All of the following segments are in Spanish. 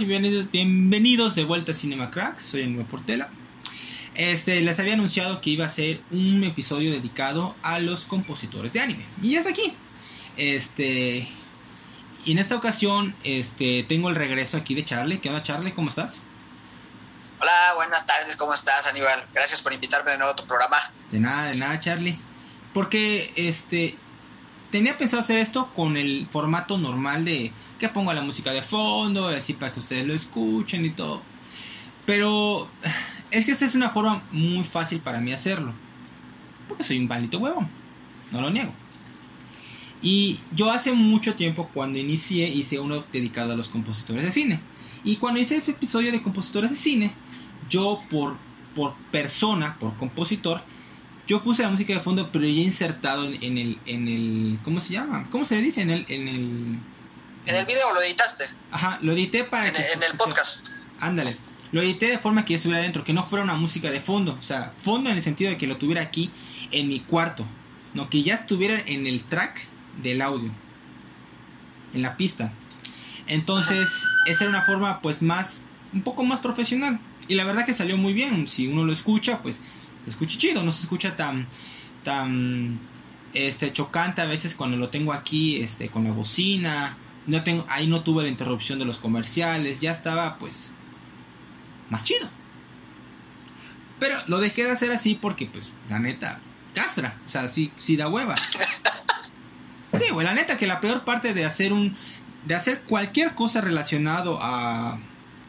y bienvenidos, bienvenidos de vuelta a Cinema Crack. Soy nuevo Portela. Este, les había anunciado que iba a ser un episodio dedicado a los compositores de anime. Y está aquí. Este, y en esta ocasión, este, tengo el regreso aquí de Charlie. ¿Qué onda, Charlie? ¿Cómo estás? Hola, buenas tardes. ¿Cómo estás, Aníbal? Gracias por invitarme de nuevo a tu programa. De nada, de nada, Charlie. Porque, este, tenía pensado hacer esto con el formato normal de que ponga la música de fondo, así para que ustedes lo escuchen y todo. Pero es que esta es una forma muy fácil para mí hacerlo. Porque soy un maldito huevón. No lo niego. Y yo hace mucho tiempo cuando inicié hice uno dedicado a los compositores de cine. Y cuando hice ese episodio de compositores de cine, yo por, por persona, por compositor, yo puse la música de fondo, pero ya insertado en, el, en el, ¿cómo se llama? ¿Cómo se le dice? En el, en el ¿En el video lo editaste? Ajá, lo edité para en, En el podcast. Ándale. Lo edité de forma que estuviera dentro, que no fuera una música de fondo. O sea, fondo en el sentido de que lo tuviera aquí en mi cuarto. No, que ya estuviera en el track del audio. En la pista. Entonces, esa era una forma pues más, un poco más profesional. Y la verdad que salió muy bien. Si uno lo escucha, pues se escucha chido. No se escucha tan, tan, este, chocante a veces cuando lo tengo aquí, este, con la bocina no tengo, ahí no tuve la interrupción de los comerciales, ya estaba pues más chido. Pero lo dejé de hacer así porque pues la neta castra, o sea, sí, sí da hueva. Sí, güey, la neta que la peor parte de hacer un de hacer cualquier cosa relacionado a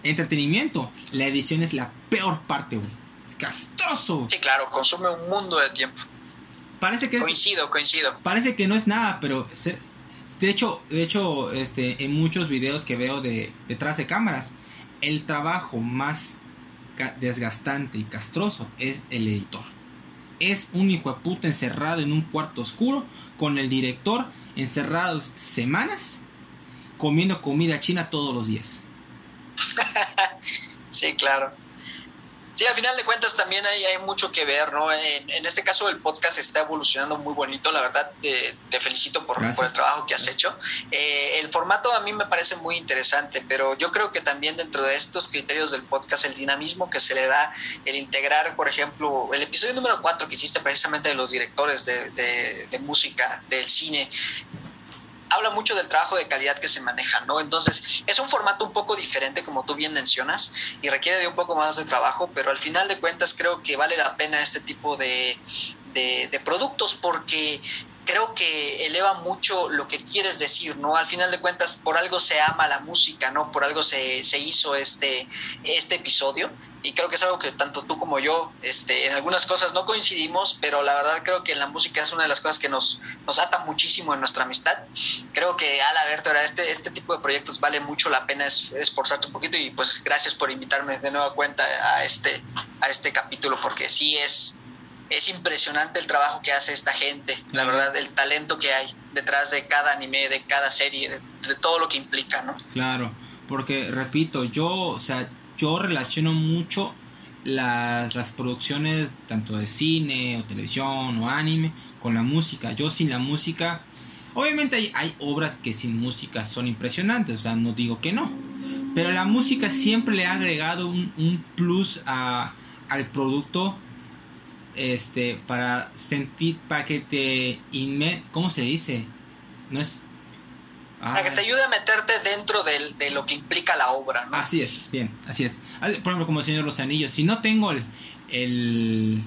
entretenimiento, la edición es la peor parte, güey. Es castroso. Sí, claro, consume un mundo de tiempo. Parece que coincido, coincido. Parece que no es nada, pero ser, de hecho, de hecho este, en muchos videos que veo de detrás de cámaras, el trabajo más desgastante y castroso es el editor. Es un hijo de puta encerrado en un cuarto oscuro con el director encerrados semanas comiendo comida china todos los días. sí, claro. Sí, al final de cuentas también hay, hay mucho que ver, ¿no? En, este caso el podcast está evolucionando muy bonito, la verdad te, te felicito por, por, el trabajo que has hecho. Eh, el formato a mí me parece muy interesante, pero yo creo que también dentro de estos criterios del podcast, el dinamismo que se le da, el integrar, por ejemplo, el episodio número 4 que hiciste precisamente de los directores de, de, de música, del cine, habla mucho del trabajo de calidad que se maneja, ¿no? Entonces, es un formato un poco diferente, como tú bien mencionas, y requiere de un poco más de trabajo, pero al final de cuentas creo que vale la pena este tipo de, de, productos porque creo que eleva mucho lo que quieres decir, ¿no? Al final de cuentas, por algo se ama la música, ¿no? Por algo se, se hizo este, este episodio y creo que es algo que tanto tú como yo este, en algunas cosas no coincidimos, pero la verdad creo que la música es una de las cosas que nos, nos ata muchísimo en nuestra amistad. Creo que al haberte ahora este, este tipo de proyectos vale mucho la pena esforzarte un poquito y pues gracias por invitarme de nueva cuenta a este, a este capítulo porque sí es, es impresionante el trabajo que hace esta gente, la verdad, el talento que hay detrás de cada anime, de cada serie, de, de todo lo que implica, ¿no? Claro, porque repito, yo, o sea, yo relaciono mucho las, las producciones tanto de cine o televisión o anime con la música. Yo sin la música, obviamente hay, hay obras que sin música son impresionantes, o sea, no digo que no. Pero la música siempre le ha agregado un, un plus a, al producto este para sentir para que te inme, ¿cómo se dice? No es para que te ayude a meterte dentro de, lo que implica la obra, ¿no? Así es, bien, así es. Por ejemplo, como el Señor los Anillos, si no tengo el,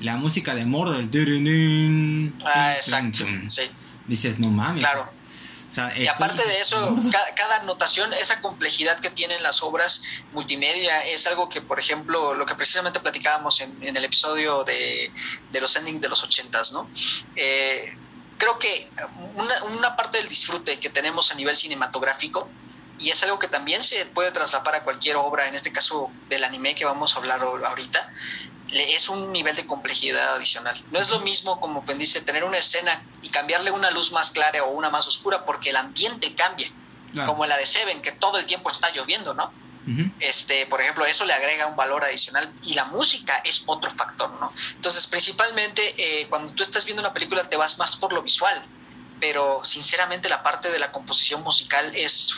la música de Mordor, el... Ah, exacto, sí. Dices, no mames. Claro. Y aparte de eso, cada, notación, esa complejidad que tienen las obras multimedia es algo que, por ejemplo, lo que precisamente platicábamos en, en el episodio de, de los endings de los ochentas, ¿no? Eh, creo que una, parte del disfrute que tenemos a nivel cinematográfico, y es algo que también se puede traslapar a cualquier obra, en este caso del anime que vamos a hablar ahorita, es un nivel de complejidad adicional. No es lo mismo como pues, dice tener una escena y cambiarle una luz más clara o una más oscura porque el ambiente cambia, como la de Seven, que todo el tiempo está lloviendo, ¿no? Este, por ejemplo, eso le agrega un valor adicional y la música es otro factor, ¿no? Entonces, principalmente eh, cuando tú estás viendo una película te vas más por lo visual, pero sinceramente la parte de la composición musical es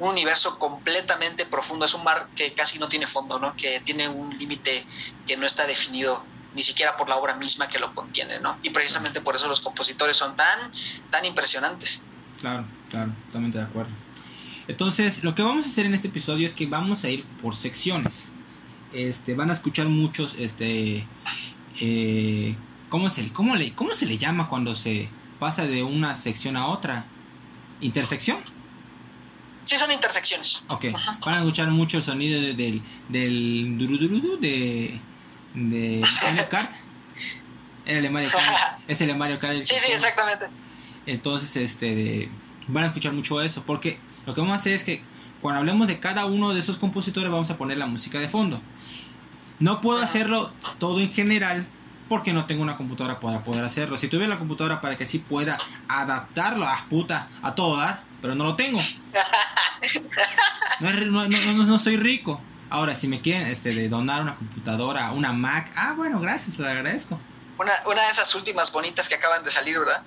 un universo completamente profundo, es un mar que casi no tiene fondo, ¿no? Que tiene un límite que no está definido ni siquiera por la obra misma que lo contiene, ¿no? Y precisamente por eso los compositores son tan, tan impresionantes. Claro, claro, totalmente de acuerdo. Entonces, lo que vamos a hacer en este episodio es que vamos a ir por secciones. Este, van a escuchar muchos, este, eh, ¿cómo se, cómo le, cómo se le llama cuando se pasa de una sección a otra? ¿Intersección? Sí, son intersecciones. Ok. Van a escuchar mucho el sonido del del durudurudú de de Mario Kart. el Mario Kart. Es el Mario Kart. sí, sí, exactamente. Entonces, este, van a escuchar mucho eso porque lo que vamos a hacer es que cuando hablemos de cada uno de esos compositores vamos a poner la música de fondo. No puedo hacerlo todo en general porque no tengo una computadora para poder hacerlo. Si tuviera la computadora para que así pueda adaptarlo a puta a todo dar, pero no lo tengo. No, no, soy rico. Ahora, si me quieren este, de donar una computadora, una Mac, ah, bueno, gracias, le agradezco. Una, una de esas últimas bonitas que acaban de salir, ¿verdad?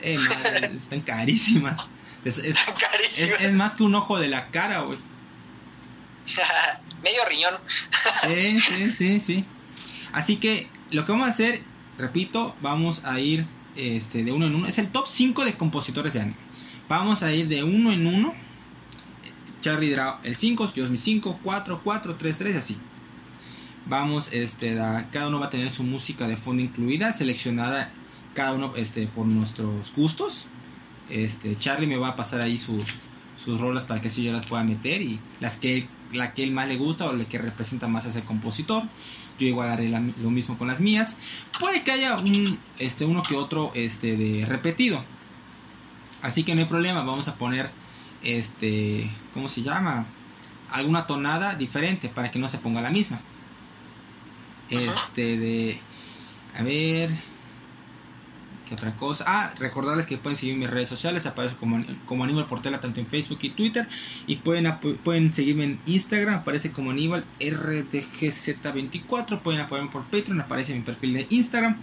Eh, están carísimas. Es, es, más que un ojo de la cara, güey. Medio riñón. sí, sí, sí, sí. Así que lo que vamos a hacer, repito, vamos a ir este, de uno en uno. Es el top 5 de compositores de anime. Vamos a ir de uno en uno. Charlie Draw el 5, yo mi 5, 4, 4, 3, 3, así. Vamos, este, cada uno va a tener su música de fondo incluida, seleccionada cada uno este, por nuestros gustos. Este, Charlie me va a pasar ahí sus, sus rolas para que así yo las pueda meter y las que la que él más le gusta o la que representa más a ese compositor. Yo igual haré lo mismo con las mías. Puede que haya un, este, uno que otro este, de repetido. Así que no hay problema, vamos a poner este, ¿cómo se llama? Alguna tonada diferente para que no se ponga la misma. Este de a ver, otra cosa. Ah, recordarles que pueden seguir mis redes sociales, aparece como, como Aníbal Portela tanto en Facebook y Twitter. Y pueden, pueden seguirme en Instagram, aparece como Aníbal RDGZ24. Pueden apoyarme por Patreon, aparece mi perfil de Instagram.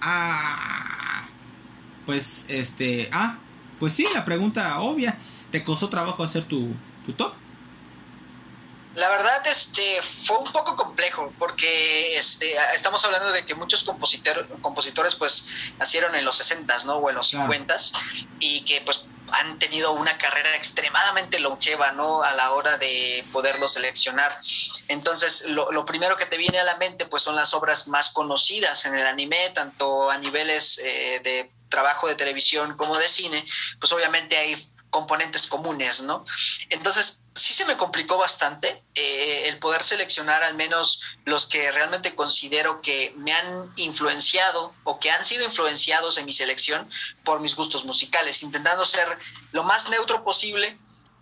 Ah, pues este, ah, pues sí, la pregunta obvia. ¿Te costó trabajo hacer tu, tu top? La verdad, este, fue un poco complejo porque este, estamos hablando de que muchos compositores pues nacieron en los 60 ¿no? O en los 50 y que pues han tenido una carrera extremadamente longeva, ¿no? A la hora de poderlo seleccionar. Entonces, lo, lo, primero que te viene a la mente, pues, son las obras más conocidas en el anime, tanto a niveles eh, de trabajo de televisión como de cine, pues obviamente hay componentes comunes, ¿no? Entonces, sí se me complicó bastante eh, el poder seleccionar al menos los que realmente considero que me han influenciado o que han sido influenciados en mi selección por mis gustos musicales, intentando ser lo más neutro posible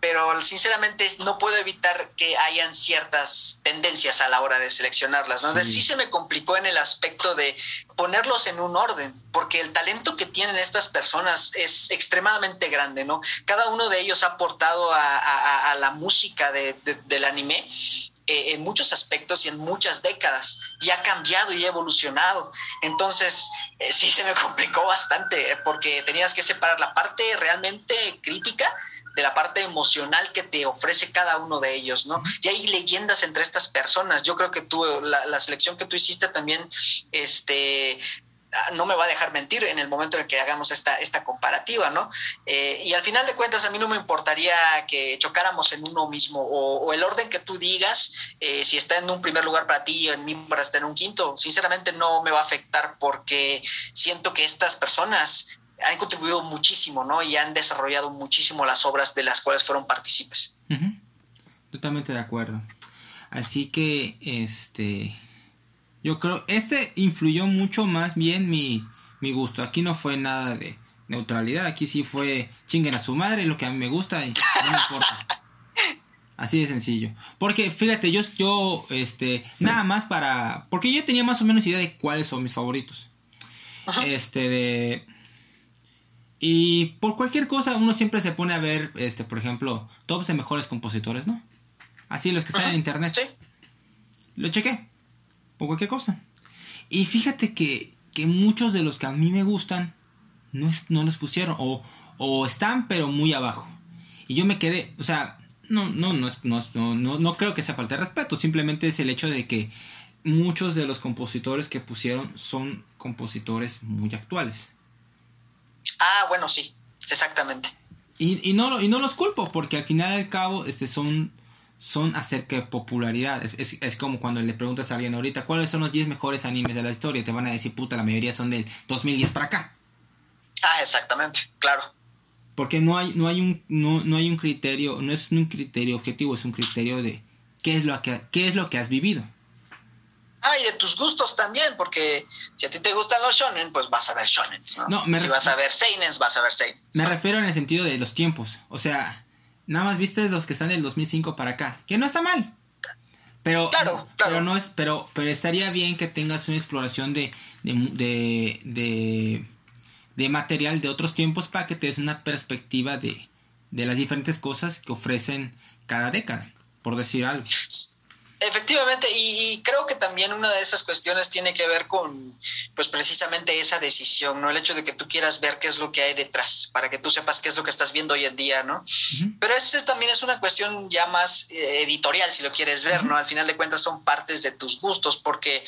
pero sinceramente no puedo evitar que hayan ciertas tendencias a la hora de seleccionarlas, ¿no? Sí. sí se me complicó en el aspecto de ponerlos en un orden, porque el talento que tienen estas personas es extremadamente grande, ¿no? Cada uno de ellos ha aportado a, la música del anime eh, en muchos aspectos y en muchas décadas y ha cambiado y ha evolucionado. Entonces, eh, sí se me complicó bastante porque tenías que separar la parte realmente crítica de la parte emocional que te ofrece cada uno de ellos, ¿no? Y hay leyendas entre estas personas. Yo creo que tú, la, selección que tú hiciste también, este, no me va a dejar mentir en el momento en que hagamos esta, esta comparativa, ¿no? Eh, y al final de cuentas, a mí no me importaría que chocáramos en uno mismo o, el orden que tú digas, eh, si está en un primer lugar para ti en mí para estar en un quinto, sinceramente no me va a afectar porque siento que estas personas han contribuido muchísimo, ¿no? Y han desarrollado muchísimo las obras de las cuales fueron partícipes. Totalmente de acuerdo. Así que, este, yo creo, este influyó mucho más bien mi, mi gusto. Aquí no fue nada de neutralidad, aquí sí fue chinguen a su madre, lo que a mí me gusta y no me importa. Así de sencillo. Porque fíjate, yo, yo, este, nada más para. Porque yo tenía más o menos idea de cuáles son mis favoritos. Este, de. Y por cualquier cosa, uno siempre se pone a ver, este, por ejemplo, tops de mejores compositores, ¿no? Así los que están en internet. Sí. Lo chequé. Por cualquier cosa. Y fíjate que, que muchos de los que a mí me gustan no, es, no los pusieron. O, o están, pero muy abajo. Y yo me quedé, o sea, no, no, no, no, no, no creo que sea falta de respeto, simplemente es el hecho de que muchos de los compositores que pusieron son compositores muy actuales. Ah, bueno, sí, exactamente. Y, y, no, y no los culpo, porque al final y al cabo este, son, son acerca de popularidad. Es, es, como cuando le preguntas a alguien ahorita, ¿cuáles son los 10 mejores animes de la historia? Te van a decir, puta, la mayoría son del 2010 para acá. Ah, exactamente, claro porque no hay no hay un no, no hay un criterio no es un criterio objetivo es un criterio de qué es lo que qué es lo que has vivido ah y de tus gustos también porque si a ti te gustan los shonen pues vas a ver shonen ¿no? si vas a ver seinen vas a ver seinen me refiero en el sentido de los tiempos o sea nada más viste los que están del 2005 para acá que no está mal pero claro, claro. pero no es pero pero estaría bien que tengas una exploración de, de de material de otros tiempos para que te des una perspectiva de, de las diferentes cosas que ofrecen cada década, por decir algo. Efectivamente, y, creo que también una de esas cuestiones tiene que ver con, pues precisamente esa decisión, ¿no? El hecho de que tú quieras ver qué es lo que hay detrás, para que tú sepas qué es lo que estás viendo hoy en día, ¿no? Pero esa también es una cuestión ya más eh, editorial, si lo quieres ver, ¿no? Al final de cuentas son partes de tus gustos, porque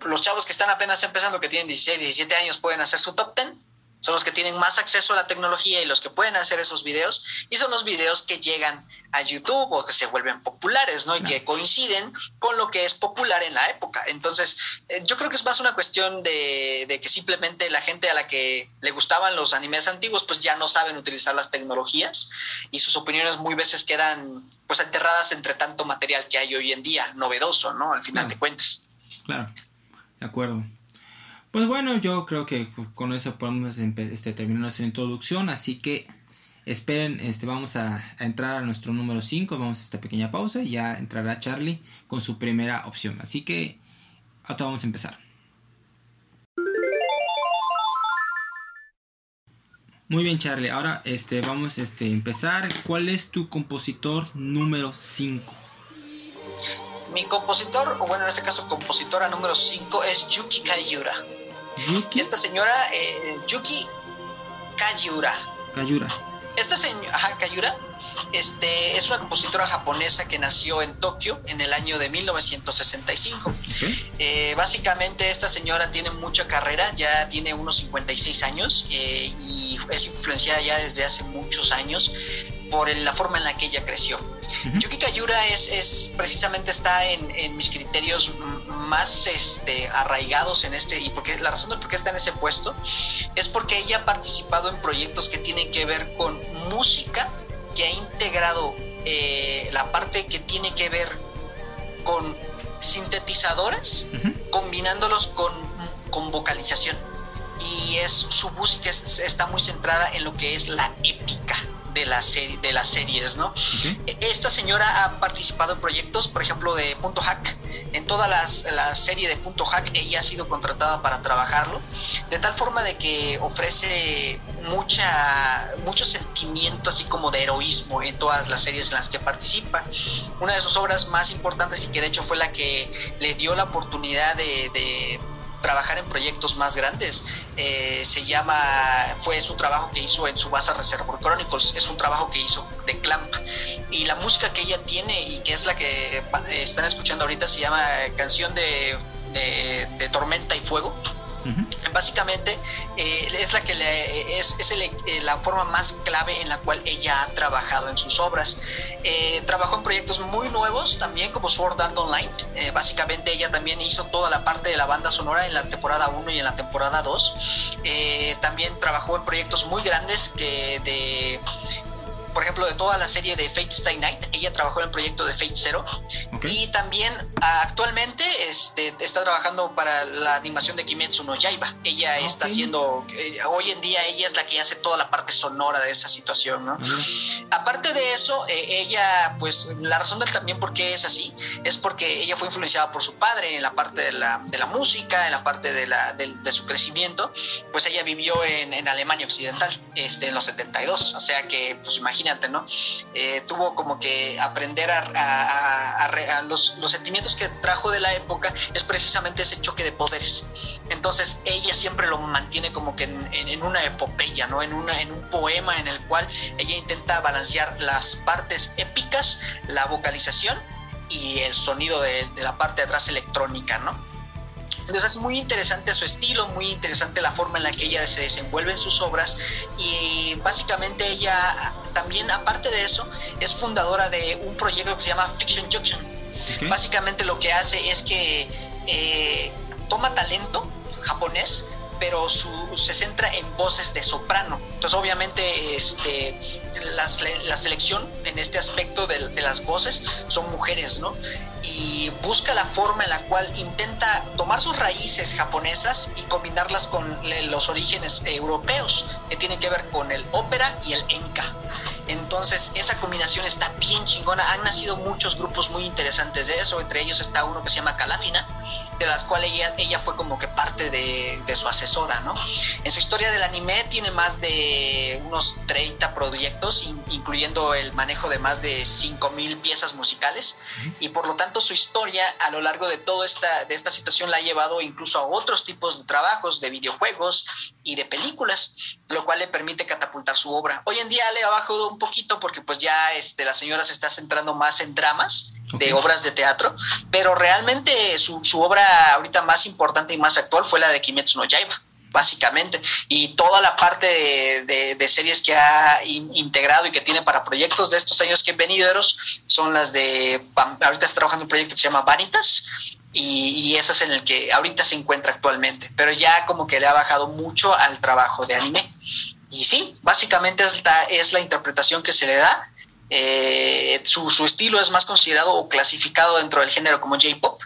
los chavos que están apenas empezando, que tienen 16, 17 años, pueden hacer su top 10, son los que tienen más acceso a la tecnología y los que pueden hacer esos videos y son los videos que llegan a YouTube o que se vuelven populares, ¿no? Y que coinciden con lo que es popular en la época. Entonces, eh, yo creo que es más una cuestión de, de, que simplemente la gente a la que le gustaban los animes antiguos, pues ya no saben utilizar las tecnologías y sus opiniones muy veces quedan pues enterradas entre tanto material que hay hoy en día, novedoso, ¿no? Al final de cuentas. Claro, de acuerdo. Pues bueno, yo creo que con eso podemos este, terminar nuestra introducción, así que esperen, este, vamos a, entrar a nuestro número 5, vamos a esta pequeña pausa y ya entrará Charlie con su primera opción, así que ahora vamos a empezar. Muy bien Charlie, ahora este, vamos este, a empezar. ¿Cuál es tu compositor número 5? Mi compositor, o bueno, en este caso compositora número 5 es Yuki Kayura. ¿Yuki? Esta señora, eh, Yuki Kayura. Kayura. Esta señora, ajá, Kayura, este, es una compositora japonesa que nació en Tokio en el año de 1965. Eh, básicamente esta señora tiene mucha carrera, ya tiene unos 56 años eh, y es influenciada ya desde hace muchos años por la forma en la que ella creció. Yuki Kayura es, es, precisamente está en, mis criterios más este, arraigados en este, y porque la razón de por qué está en ese puesto es porque ella ha participado en proyectos que tienen que ver con música, que ha integrado eh, la parte que tiene que ver con sintetizadores, combinándolos con, con vocalización. Y es, su música está muy centrada en lo que es la épica de, la serie, de las series, ¿no? E, esta señora ha participado en proyectos, por ejemplo, de Punto Hack. En toda la serie de Punto Hack, ella ha sido contratada para trabajarlo, de tal forma de que ofrece mucha, mucho sentimiento, así como de heroísmo en todas las series en las que participa. Una de sus obras más importantes y que de hecho fue la que le dio la oportunidad de trabajar en proyectos más grandes. Eh, se llama, fue su trabajo que hizo en su base Reservoir Chronicles, es un trabajo que hizo de Clamp. Y la música que ella tiene y que es la que están escuchando ahorita se llama Canción de, de Tormenta y Fuego Básicamente eh, es la que le, es, eh, la forma más clave en la cual ella ha trabajado en sus obras. Eh, trabajó en proyectos muy nuevos también como Sword Art Online. básicamente ella también hizo toda la parte de la banda sonora en la temporada 1 y en la temporada 2. también trabajó en proyectos muy grandes que de por ejemplo, de toda la serie de Fate Stay Night. Ella trabajó en el proyecto de Fate Zero. Y también actualmente este, está trabajando para la animación de Kimetsu no Yaiba. Ella está haciendo, eh, hoy en día ella es la que hace toda la parte sonora de esa situación, ¿no? Aparte de eso, eh, ella, pues la razón del también por qué es así es porque ella fue influenciada por su padre en la parte de la, de la música, en la parte de, la, de, su crecimiento. Pues ella vivió en, en, Alemania Occidental este, en los 72, o sea que, pues imagínate, Eh, tuvo como que aprender a, los, sentimientos que trajo de la época es precisamente ese choque de poderes. Entonces ella siempre lo mantiene como que en, una epopeya, ¿no? En, una, en un poema en el cual ella intenta balancear las partes épicas, la vocalización y el sonido de, la parte de atrás electrónica, ¿no? Entonces es muy interesante su estilo, muy interesante la forma en la que ella se desenvuelve en sus obras y básicamente ella también, aparte de eso, es fundadora de un proyecto que se llama Fiction Junction. Básicamente lo que hace es que eh, toma talento japonés, pero se centra en voces de soprano. Entonces, obviamente, este, la, selección en este aspecto de, las voces son mujeres, ¿no? Y busca la forma en la cual intenta tomar sus raíces japonesas y combinarlas con los orígenes europeos, que tienen que ver con el ópera y el enka. Entonces, esa combinación está bien chingona. Han nacido muchos grupos muy interesantes de eso. Entre ellos está uno que se llama Calafina, de las cuales ella, ella fue como que parte de, de, su asesora, ¿no? En su historia del anime tiene más de unos 30 proyectos, incluyendo el manejo de más de 5.000 piezas musicales, y por lo tanto su historia a lo largo de toda esta, de esta situación la ha llevado incluso a otros tipos de trabajos, de videojuegos y de películas, lo cual le permite catapultar su obra. Hoy en día le ha bajado un poquito porque pues ya este, la señora se está centrando más en dramas, de obras de teatro, pero realmente su, su, obra ahorita más importante y más actual fue la de Kimetsu no Yaiba, básicamente, y toda la parte de, de, series que ha integrado y que tiene para proyectos de estos años que venideros son las de, ahorita está trabajando un proyecto que se llama Vanitas, y, y es en el que ahorita se encuentra actualmente, pero ya como que le ha bajado mucho al trabajo de anime. Y sí, básicamente es la, es la interpretación que se le da eh, su, su, estilo es más considerado o clasificado dentro del género como J-Pop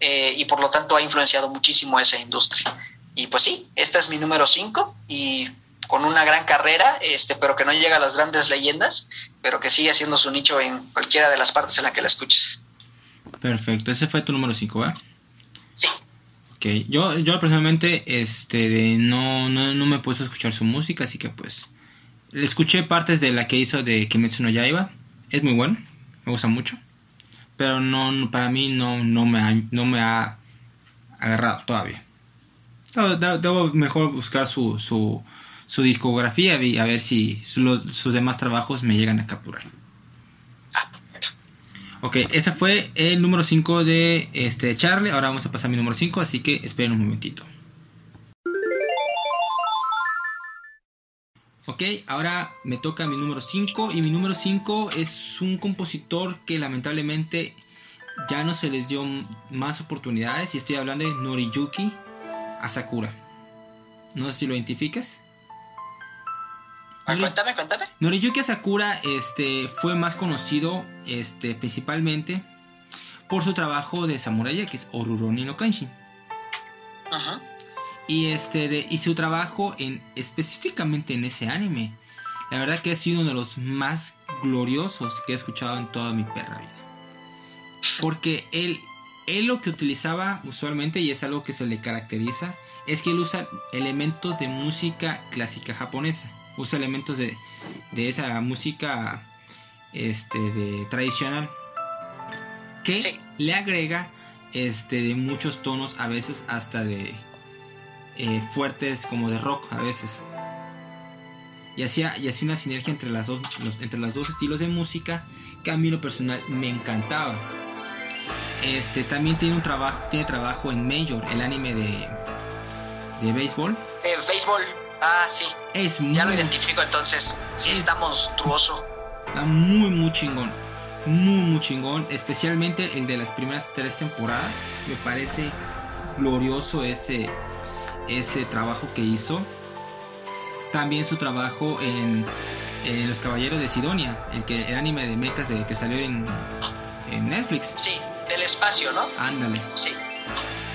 eh, y por lo tanto ha influenciado muchísimo esa industria. Y pues sí, esta es mi número 5 y con una gran carrera, este, pero que no llega a las grandes leyendas, pero que sigue haciendo su nicho en cualquiera de las partes en la que la escuches. Perfecto, ese fue tu número 5, ¿verdad? Sí. Ok, yo, yo personalmente este, no, no, no me he puesto a escuchar su música, así que pues escuché partes de la que hizo de Kimetsu no Yaiba. Es muy bueno, me gusta mucho. Pero no, para mí no, no, me, ha, no me ha agarrado todavía. Debo, mejor buscar su, su, su, discografía y a ver si sus demás trabajos me llegan a capturar. Ok, ese fue el número 5 de este Charlie. Ahora vamos a pasar a mi número 5, así que esperen un momentito. Ok, ahora me toca mi número 5 y mi número 5 es un compositor que lamentablemente ya no se les dio más oportunidades y estoy hablando de Noriyuki Asakura. No sé si lo identificas. Ah, cuéntame, cuéntame. Noriyuki Asakura este, fue más conocido este, principalmente por su trabajo de samurai que es Oruroni no Kenshin. Ajá y este de, y su trabajo en específicamente en ese anime. La verdad que ha sido uno de los más gloriosos que he escuchado en toda mi perra vida. Porque él él lo que utilizaba usualmente y es algo que se le caracteriza es que él usa elementos de música clásica japonesa. Usa elementos de, de esa música este de tradicional. Que le agrega este de muchos tonos a veces hasta de eh, fuertes como de rock a veces. Y hacía, y hacía una sinergia entre, las dos, entre los dos estilos de música que a mí lo personal me encantaba. Este también tiene un trabajo, tiene trabajo en Major, el anime de, de béisbol. Eh, béisbol, ah sí. Es ya lo identifico entonces. Sí, está monstruoso. Está muy muy chingón. Muy muy chingón. Especialmente el de las primeras tres temporadas. Me parece glorioso ese ese trabajo que hizo. también su trabajo en, Los Caballeros de Sidonia, el, que, el anime de mechas de, que salió en, en Netflix. Sí, del espacio, ¿no? Ándale. Sí.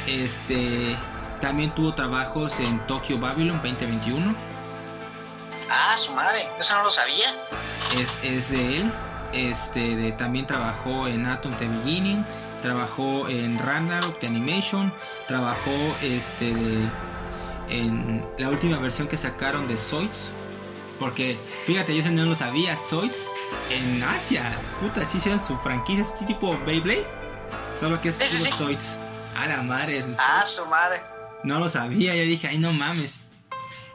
Este también tuvo trabajos en Tokyo Babylon 2021. Ah, su madre, eso no lo sabía. Es, es de él. Este, de, también trabajó en Atom The Beginning, trabajó en Ragnarok The Animation, trabajó este, en la última versión que sacaron de Zoids. Porque, fíjate, yo no lo sabía, Zoids en Asia, puta, sí hicieron su franquicia, este tipo Beyblade, solo que es puro Zoids. A la madre. Ah, su madre. No lo sabía, yo dije, ay, no mames.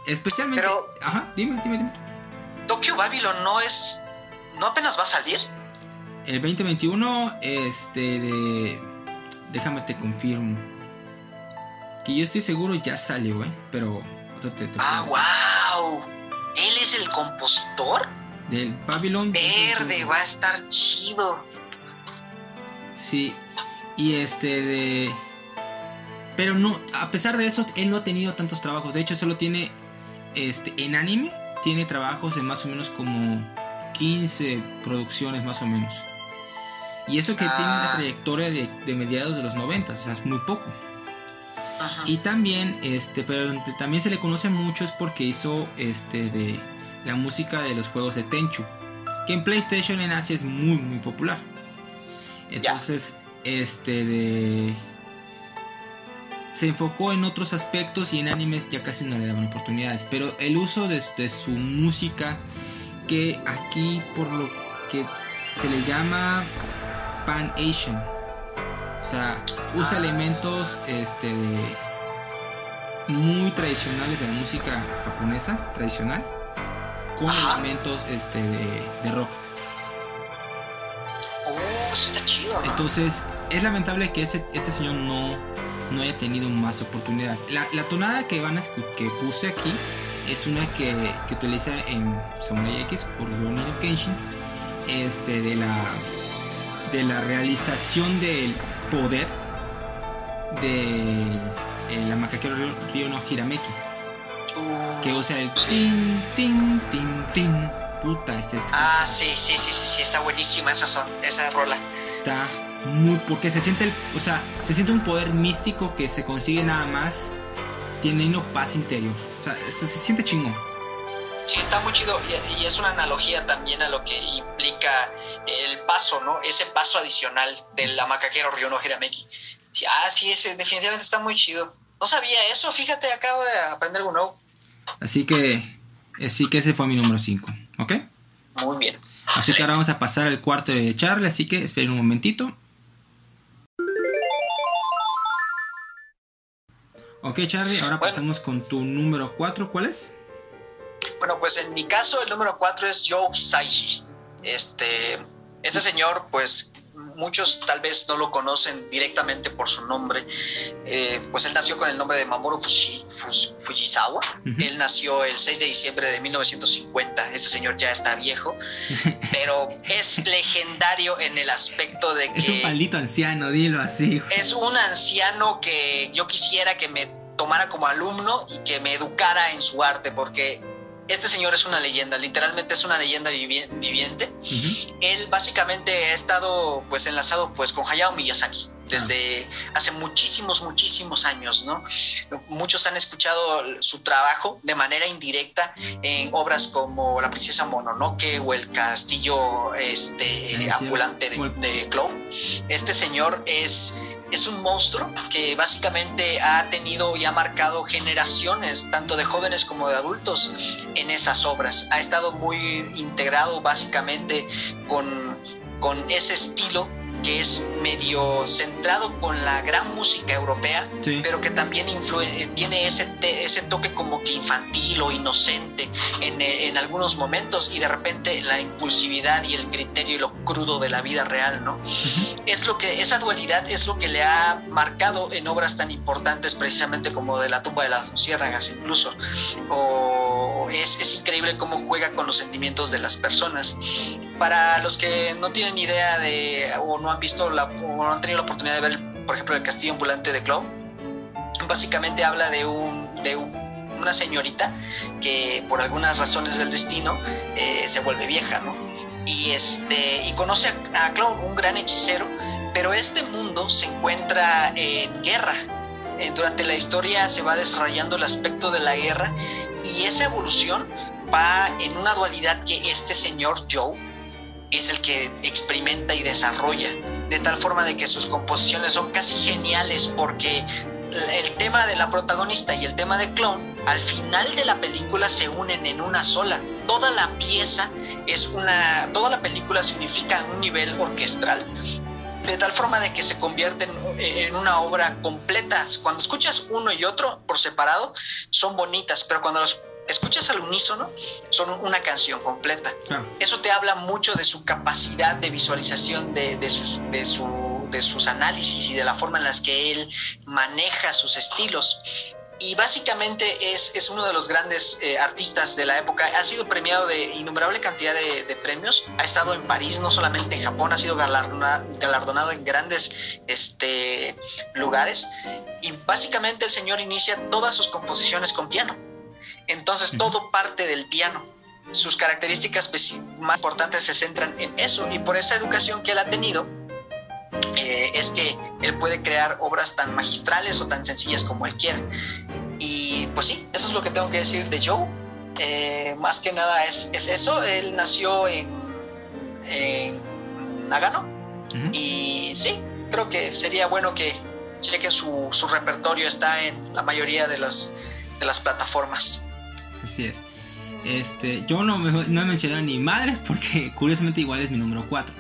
Especialmente. Pero. Ajá, dime, dime, dime. Tokyo Babylon no es. ¿No apenas va a salir? El 2021, este de. Déjame te confirmo. Que yo estoy seguro ya salió, ¿eh? Pero. ah, wow. ¿Él es el compositor? Del Babylon. Verde, va a estar chido. Sí. Y este de. Pero no, a pesar de eso, él no ha tenido tantos trabajos. De hecho, solo tiene este, en anime, tiene trabajos de más o menos como 15 producciones más o menos. Y eso que tiene una ah. trayectoria de, mediados de los 90, o sea, es muy poco. Y también, este, pero también se le conoce mucho es porque hizo este de la música de los juegos de Tenchu, que en PlayStation en Asia es muy muy popular. Entonces, este de se enfocó en otros aspectos y en animes ya casi no le daban oportunidades. Pero el uso de, su música, que aquí por lo que se le llama Pan Asian, o sea, usa elementos este, muy tradicionales de la música japonesa, tradicional, con elementos este, de, rock. Oh, está chido. Entonces, es lamentable que este señor no no haya tenido más oportunidades. La, tonada que van a que puse aquí es una que, que utiliza en Samurai X por Ronnie Kenshin este de la de la realización del poder de eh, la macaquero Ryo no Hirameki que usa el tin tin tin tin puta ese es ah sí sí sí sí sí está buenísima esa son esa rola está muy porque se siente el, o sea, se siente un poder místico que se consigue nada más teniendo paz interior. O sea, se, siente chingón. Sí, está muy chido y, es una analogía también a lo que implica el paso, ¿no? Ese paso adicional del macaquero Ryono Hirameki. Sí, ah, sí, ese definitivamente está muy chido. No sabía eso, fíjate, acabo de aprender algo nuevo. Así que, así que ese fue mi número 5, ¿ok? Muy bien. Así que ahora vamos a pasar al cuarto de Charlie, así que esperen un momentito. Ok, Charlie, ahora pasamos con tu número 4. ¿Cuál es? Bueno, pues en mi caso el número 4 es Joe Hisaishi. Este, este señor, pues muchos tal vez no lo conocen directamente por su nombre, eh, pues él nació con el nombre de Mamoru Fujisawa. Él nació el 6 de diciembre de 1950. Este señor ya está viejo, pero es legendario en el aspecto de que... Es un maldito anciano, dilo así. Es un anciano que yo quisiera que me tomara como alumno y que me educara en su arte, porque este señor es una leyenda, literalmente es una leyenda viviente. Él básicamente ha estado pues enlazado pues con Hayao Miyazaki desde hace muchísimos, muchísimos años, ¿no? Muchos han escuchado su trabajo de manera indirecta en obras como La princesa Mononoke o El castillo este, ambulante de, de Clown. Este señor es es un monstruo que básicamente ha tenido y ha marcado generaciones, tanto de jóvenes como de adultos, en esas obras. Ha estado muy integrado básicamente con, con ese estilo que es medio centrado con la gran música europea, pero que también influye, tiene ese, ese toque como que infantil o inocente en, en, algunos momentos y de repente la impulsividad y el criterio y lo crudo de la vida real, ¿no? Es lo que, esa dualidad es lo que le ha marcado en obras tan importantes precisamente como de la tumba de las luciérnagas incluso, o es, es increíble cómo juega con los sentimientos de las personas. Para los que no tienen idea de o no han visto la, o no han tenido la oportunidad de ver, por ejemplo, el castillo ambulante de Clow, básicamente habla de un, de un una señorita que por algunas razones del destino eh, se vuelve vieja, ¿no? Y, este, y conoce a, a Clown, un gran hechicero, pero este mundo se encuentra en guerra. Eh, durante la historia se va desarrollando el aspecto de la guerra y esa evolución va en una dualidad que este señor Joe es el que experimenta y desarrolla, de tal forma de que sus composiciones son casi geniales porque el tema de la protagonista y el tema de Clone al final de la película se unen en una sola. Toda la pieza es una, toda la película significa un nivel orquestral de tal forma de que se convierte en, una obra completa. Cuando escuchas uno y otro por separado son bonitas, pero cuando los escuchas al unísono, son una canción completa. Eso te habla mucho de su capacidad de visualización, de, sus, de, su, de sus análisis y de la forma en las que él maneja sus estilos y básicamente es, es, uno de los grandes eh, artistas de la época. Ha sido premiado de innumerable cantidad de, premios. Ha estado en París, no solamente en Japón, ha sido galardonado en grandes este, lugares. Y básicamente el señor inicia todas sus composiciones con piano. Entonces todo parte del piano. Sus características pues, más importantes se centran en eso y por esa educación que él ha tenido, eh, es que él puede crear obras tan magistrales o tan sencillas como él quiera. Y pues sí, eso es lo que tengo que decir de Joe. Eh, más que nada es, es, eso. Él nació en, Nagano. Y sí, creo que sería bueno que chequen su, su repertorio. Está en la mayoría de las, de las plataformas. Así es. Este, yo no, no he mencionado ni madres porque curiosamente igual es mi número 4.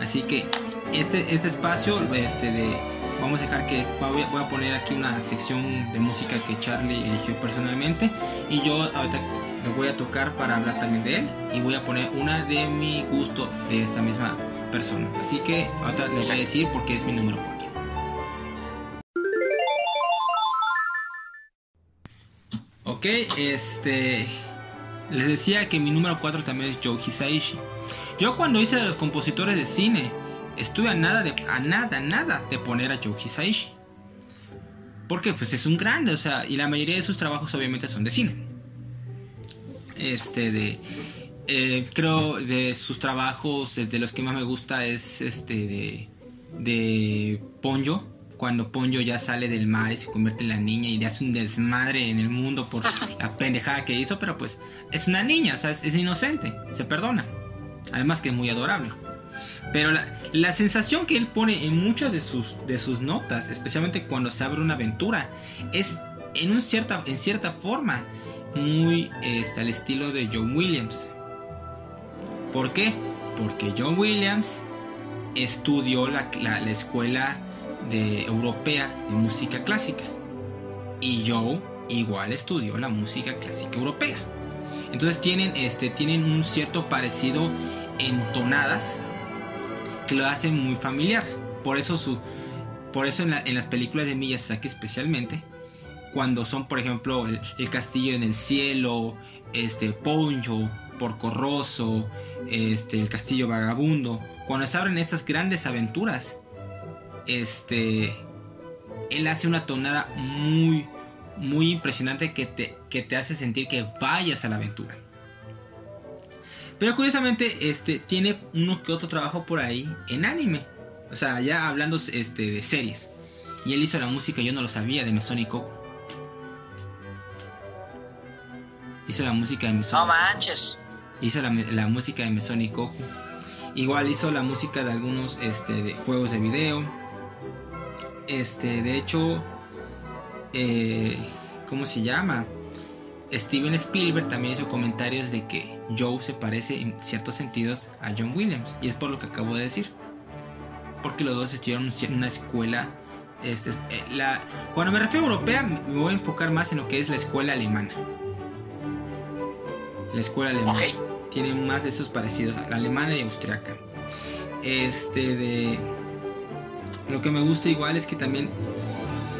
Así que este, este espacio este de, vamos a dejar que voy a, poner aquí una sección de música que Charlie eligió personalmente y yo ahorita lo voy a tocar para hablar también de él y voy a poner una de mi gusto de esta misma persona. Así que ahorita les voy a decir porque es mi número 4. Ok, este... Les decía que mi número 4 también es Joe Hisaishi. Yo cuando hice de los compositores de cine, estuve a nada, de, a nada, nada de poner a Joe Hisaishi. Porque pues es un grande, o sea, y la mayoría de sus trabajos obviamente son de cine. Este de eh, creo de sus trabajos de, los que más me gusta es este de de Ponyo cuando Ponyo ya sale del mar y se convierte en la niña y le hace un desmadre en el mundo por la pendejada que hizo, pero pues es una niña, o sea, es inocente, se perdona. Además que es muy adorable. Pero la, sensación que él pone en muchas de sus, de sus notas, especialmente cuando se abre una aventura, es en, un cierta, en cierta forma muy este, al estilo de John Williams. ¿Por qué? Porque John Williams estudió la, la, escuela de, europea de música clásica. Y Joe igual estudió la música clásica europea. Entonces tienen, este, tienen un cierto parecido en tonadas que lo hacen muy familiar. Por eso, su, por eso en, las películas de Miyazaki especialmente, cuando son por ejemplo el, castillo en el cielo, este Poncho, Porco Rosso, este el castillo vagabundo, cuando se abren estas grandes aventuras, este él hace una tonada muy muy impresionante que te, que te hace sentir que vayas a la aventura. Pero curiosamente, este, tiene uno que otro trabajo por ahí en anime. O sea, ya hablando este, de series. Y él hizo la música, yo no lo sabía, de Mesón Coco. Hizo la música de Mesón. No manches. Hizo la, música de Mesón Coco. Igual hizo la música de algunos este, de juegos de video. Este, de hecho, eh, ¿cómo se llama? Steven Spielberg también hizo comentarios de que Joe se parece en ciertos sentidos a John Williams. Y es por lo que acabo de decir. Porque los dos estuvieron en una escuela. Este, eh, la, cuando me refiero a europea, me voy a enfocar más en lo que es la escuela alemana. La escuela alemana. Tiene más de esos parecidos. La alemana y austriaca. Este de. Lo que me gusta igual es que también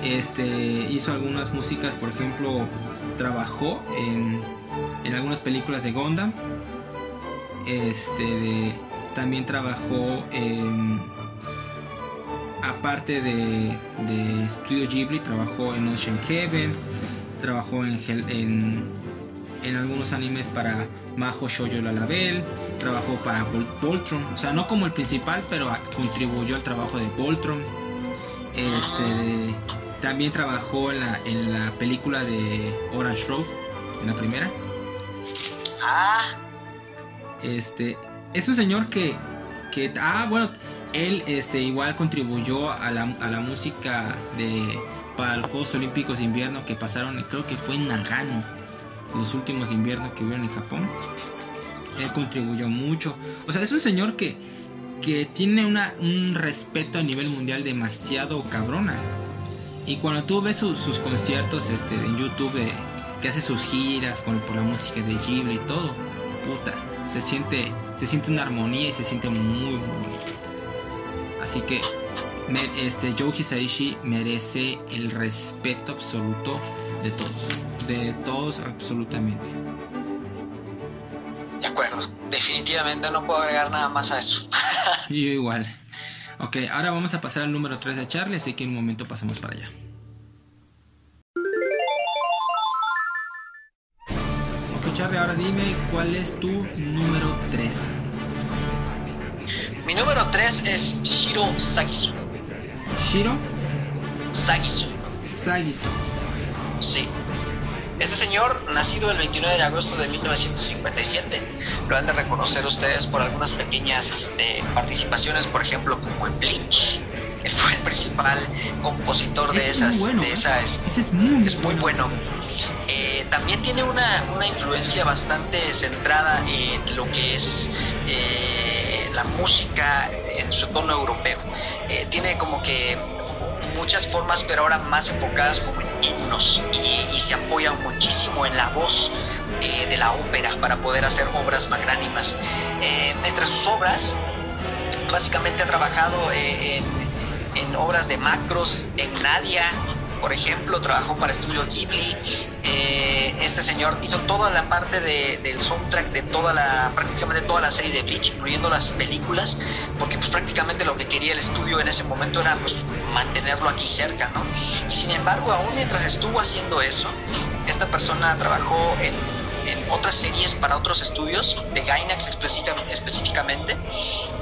este, hizo algunas músicas, por ejemplo, trabajó en, en algunas películas de Gundam. Este, también trabajó en, aparte de, de Studio Ghibli, trabajó en Ocean Heaven, trabajó en, en, en algunos animes para Majo Shoujo Lalabel, trabajó para Voltron, o sea, no como el principal, pero contribuyó al trabajo de Voltron. Este, también trabajó en la, en la película de Orange Road, en la primera. Ah. Este, es un señor que, que ah, bueno, él este, igual contribuyó a la, a la música de, para los Juegos Olímpicos de Invierno que pasaron, creo que fue en Nagano los últimos inviernos que hubieron en Japón. Él contribuyó mucho. O sea, es un señor que, que tiene un respeto a nivel mundial demasiado cabrona. Y cuando tú ves sus conciertos este, en YouTube, que hace sus giras con, por la música de Ghibli y todo, puta, se siente, se siente una armonía y se siente muy bonito. Así que este, Joe Hisaishi merece el respeto absoluto de todos de todos absolutamente. De acuerdo, definitivamente no puedo agregar nada más a eso. Yo igual. Ok, ahora vamos a pasar al número 3 de Charlie, así que en un momento pasamos para allá. Ok, Charlie, ahora dime cuál es tu número 3. Mi número 3 es Shiro Sagisu. ¿Shiro? Sagisu. Sagisu. Sí. Este señor, nacido el 29 de agosto de 1957, lo han de reconocer ustedes por algunas pequeñas este, participaciones, por ejemplo, como en Bleach. Él fue el principal compositor de esas. de esa, es muy, es muy bueno. Eh, también tiene una, una, influencia bastante centrada en lo que es eh, la música en su tono europeo. Eh, tiene como que muchas formas, pero ahora más enfocadas como en himnos y, se apoya muchísimo en la voz eh, de la ópera para poder hacer obras magnánimas. Eh, entre sus obras, básicamente ha trabajado eh, en, obras de macros, en Nadia, por ejemplo, trabajó para Estudio Ghibli. Eh, este señor hizo toda la parte del soundtrack de toda la, prácticamente toda la serie de Bleach, incluyendo las películas, porque pues prácticamente lo que quería el estudio en ese momento era pues mantenerlo aquí cerca, ¿no? Y sin embargo, aún mientras estuvo haciendo eso, esta persona trabajó en en otras series para otros estudios, de Gainax específicamente.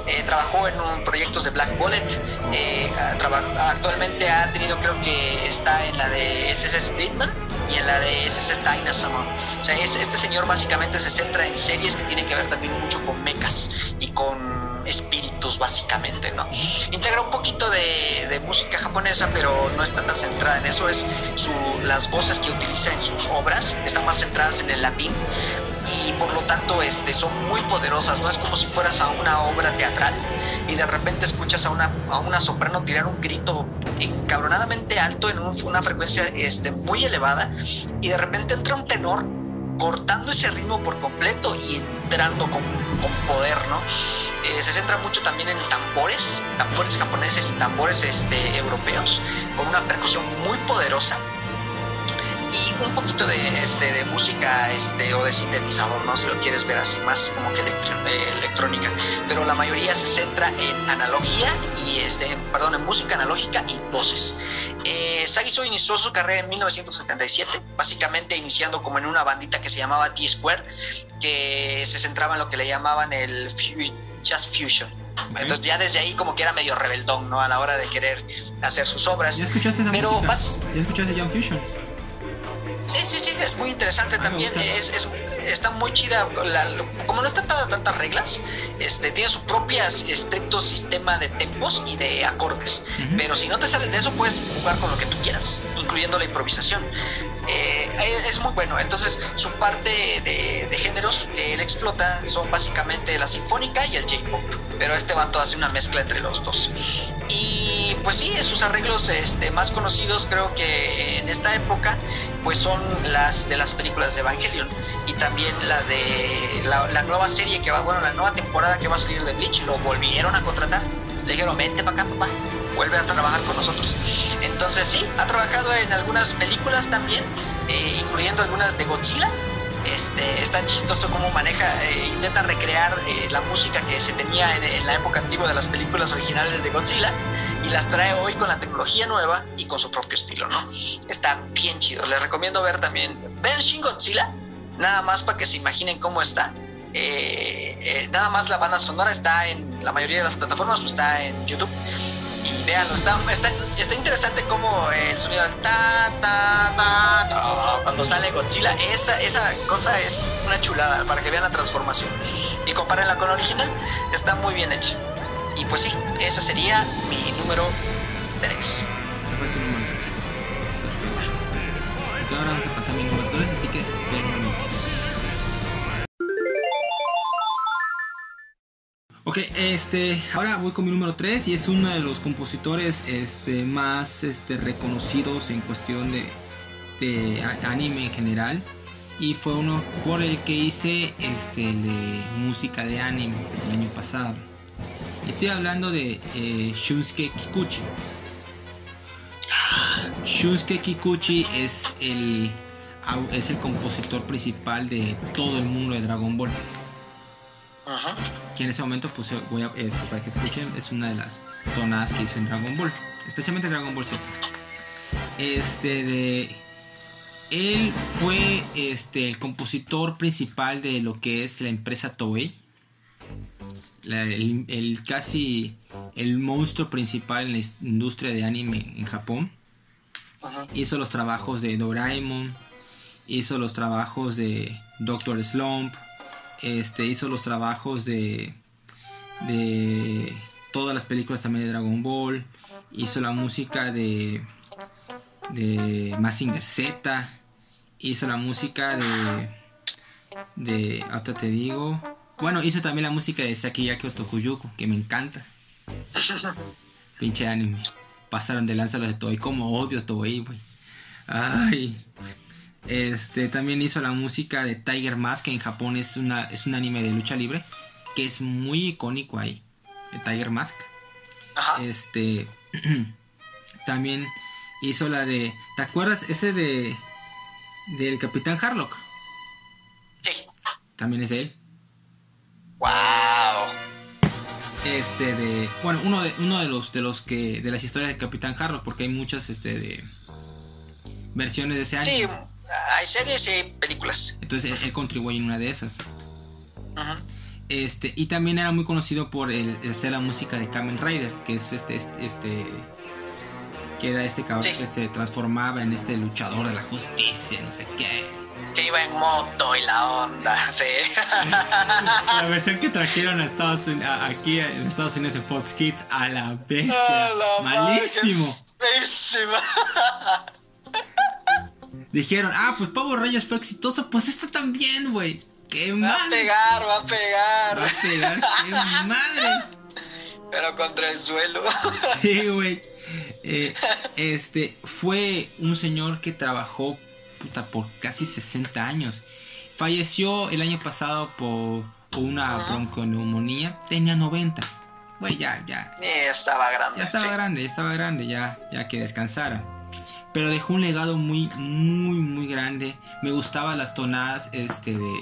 Eh, trabajó en un, proyectos de Black Bullet. Eh, actualmente ha tenido, creo que está en la de SS Splitman y en la de SS Dinosaur. O sea, este señor básicamente se centra en series que tienen que ver también mucho con mechas y con espíritus básicamente, ¿no? Integra un poquito de, música japonesa, pero no está tan centrada en eso, es su, las voces que utiliza en sus obras están más centradas en el latín y por lo tanto este, son muy poderosas, ¿no? Es como si fueras a una obra teatral y de repente escuchas a una, a una soprano tirar un grito encabronadamente alto en una frecuencia este, muy elevada y de repente entra un tenor cortando ese ritmo por completo y entrando con, con poder, ¿no? Eh, se centra mucho también en tambores, tambores japoneses y tambores este, europeos, con una percusión muy poderosa un poquito de, este, de música este, o de sintetizador, ¿no? Si lo quieres ver así, más como que electrónica. Pero la mayoría se centra en analogía y, este, perdón, en música analógica y voces. Eh, Sagiso inició su carrera en 1977, básicamente iniciando como en una bandita que se llamaba T-Square, que se centraba en lo que le llamaban el Jazz Fusion. Entonces ya desde ahí como que era medio rebeldón, ¿no? A la hora de querer hacer sus obras. ¿Ya escuchaste esa Pero música? ¿Ya escuchaste Jazz Fusion? Sí, sí, sí, es muy interesante ah, también. Es, es, está muy chida. como no está tantas reglas, este, tiene su propio estricto sistema de tempos y de acordes. Pero si no te sales de eso, puedes jugar con lo que tú quieras, incluyendo la improvisación. Eh, es muy bueno. Entonces, su parte de, géneros que él explota son básicamente la sinfónica y el J-pop. Pero este vato hace una mezcla entre los dos. Y pues sí, sus arreglos este, más conocidos creo que en esta época pues son las de las películas de Evangelion y también la de la, nueva serie que va, bueno, la nueva temporada que va a salir de Bleach, lo volvieron a contratar. Le dijeron, vente para acá, papá, vuelve a trabajar con nosotros. Entonces sí, ha trabajado en algunas películas también, eh, incluyendo algunas de Godzilla Este, es tan chistoso como maneja, eh, intenta recrear eh, la música que se tenía en, la época antigua de las películas originales de Godzilla y las trae hoy con la tecnología nueva y con su propio estilo, ¿no? Está bien chido. Les recomiendo ver también, ven Shin Godzilla, nada más para que se imaginen cómo está. Nada más la banda sonora está en la mayoría de las plataformas o está en YouTube y veanlo, está, está, interesante como el sonido ta, ta, ta, cuando sale Godzilla, esa, esa cosa es una chulada para que vean la transformación y compárenla con la original, está muy bien hecha. Y pues sí, ese sería mi número 3. Ese fue tu número 3. Perfecto. ahora vamos a pasar mi número 3, así que estoy en Ok, este, ahora voy con mi número 3 y es uno de los compositores este, más este, reconocidos en cuestión de, de anime en general y fue uno por el que hice este, de música de anime el año pasado. Estoy hablando de eh, Shunsuke Kikuchi. Shunsuke Kikuchi es el, es el compositor principal de todo el mundo de Dragon Ball. Que en ese momento, voy a, este, para que escuchen, es una de las tonadas que hice en Dragon Ball, especialmente Dragon Ball Z. Este de. Él fue este, el compositor principal de lo que es la empresa Toei. el, casi el monstruo principal en la industria de anime en Japón. Hizo los trabajos de Doraemon, hizo los trabajos de Doctor Slump, este, hizo los trabajos de, de todas las películas también de Dragon Ball. Hizo la música de, de Massinger Z. Hizo la música de, de, ahora te digo, bueno, hizo también la música de Sakiyaki Otokuyuko, que me encanta. Pinche anime. Pasaron de lanza los de Toei. Como odio Toei, güey. Ay. Este, también hizo la música de Tiger Mask, que en Japón es, una, es un anime de lucha libre, que es muy icónico ahí, Tiger Mask. Este, también hizo la de, ¿te acuerdas ese de del Capitán Harlock? Sí. También es él. Wow. Este de, bueno, uno de uno de los de los que de las historias de Capitán Harlock, porque hay muchas este de versiones de ese anime. Sí hay series y películas. Entonces él, contribuye en una de esas. Este, y también era muy conocido por el, hacer la música de Kamen Rider, que es este, este, este que era este cabrón que se transformaba en este luchador de la justicia, no sé qué. Que iba en moto y la onda, sí. la versión que trajeron a Estados Unidos, aquí en Estados Unidos en Fox Kids, a la bestia. Malísimo. Malísimo. dijeron, ah, pues Power Rangers fue exitoso, pues esta también, güey. Qué mal. Va a pegar, va a pegar. Va a pegar, qué madres. Pero contra el suelo. Sí, güey. Eh, este fue un señor que trabajó puta, por casi 60 años. Falleció el año pasado por una bronconeumonía. Tenía 90. Güey, ya, ya. estaba grande. Ya estaba grande, ya estaba grande, ya, ya que descansara pero dejó un legado muy, muy, muy grande. Me gustaban las tonadas este, de,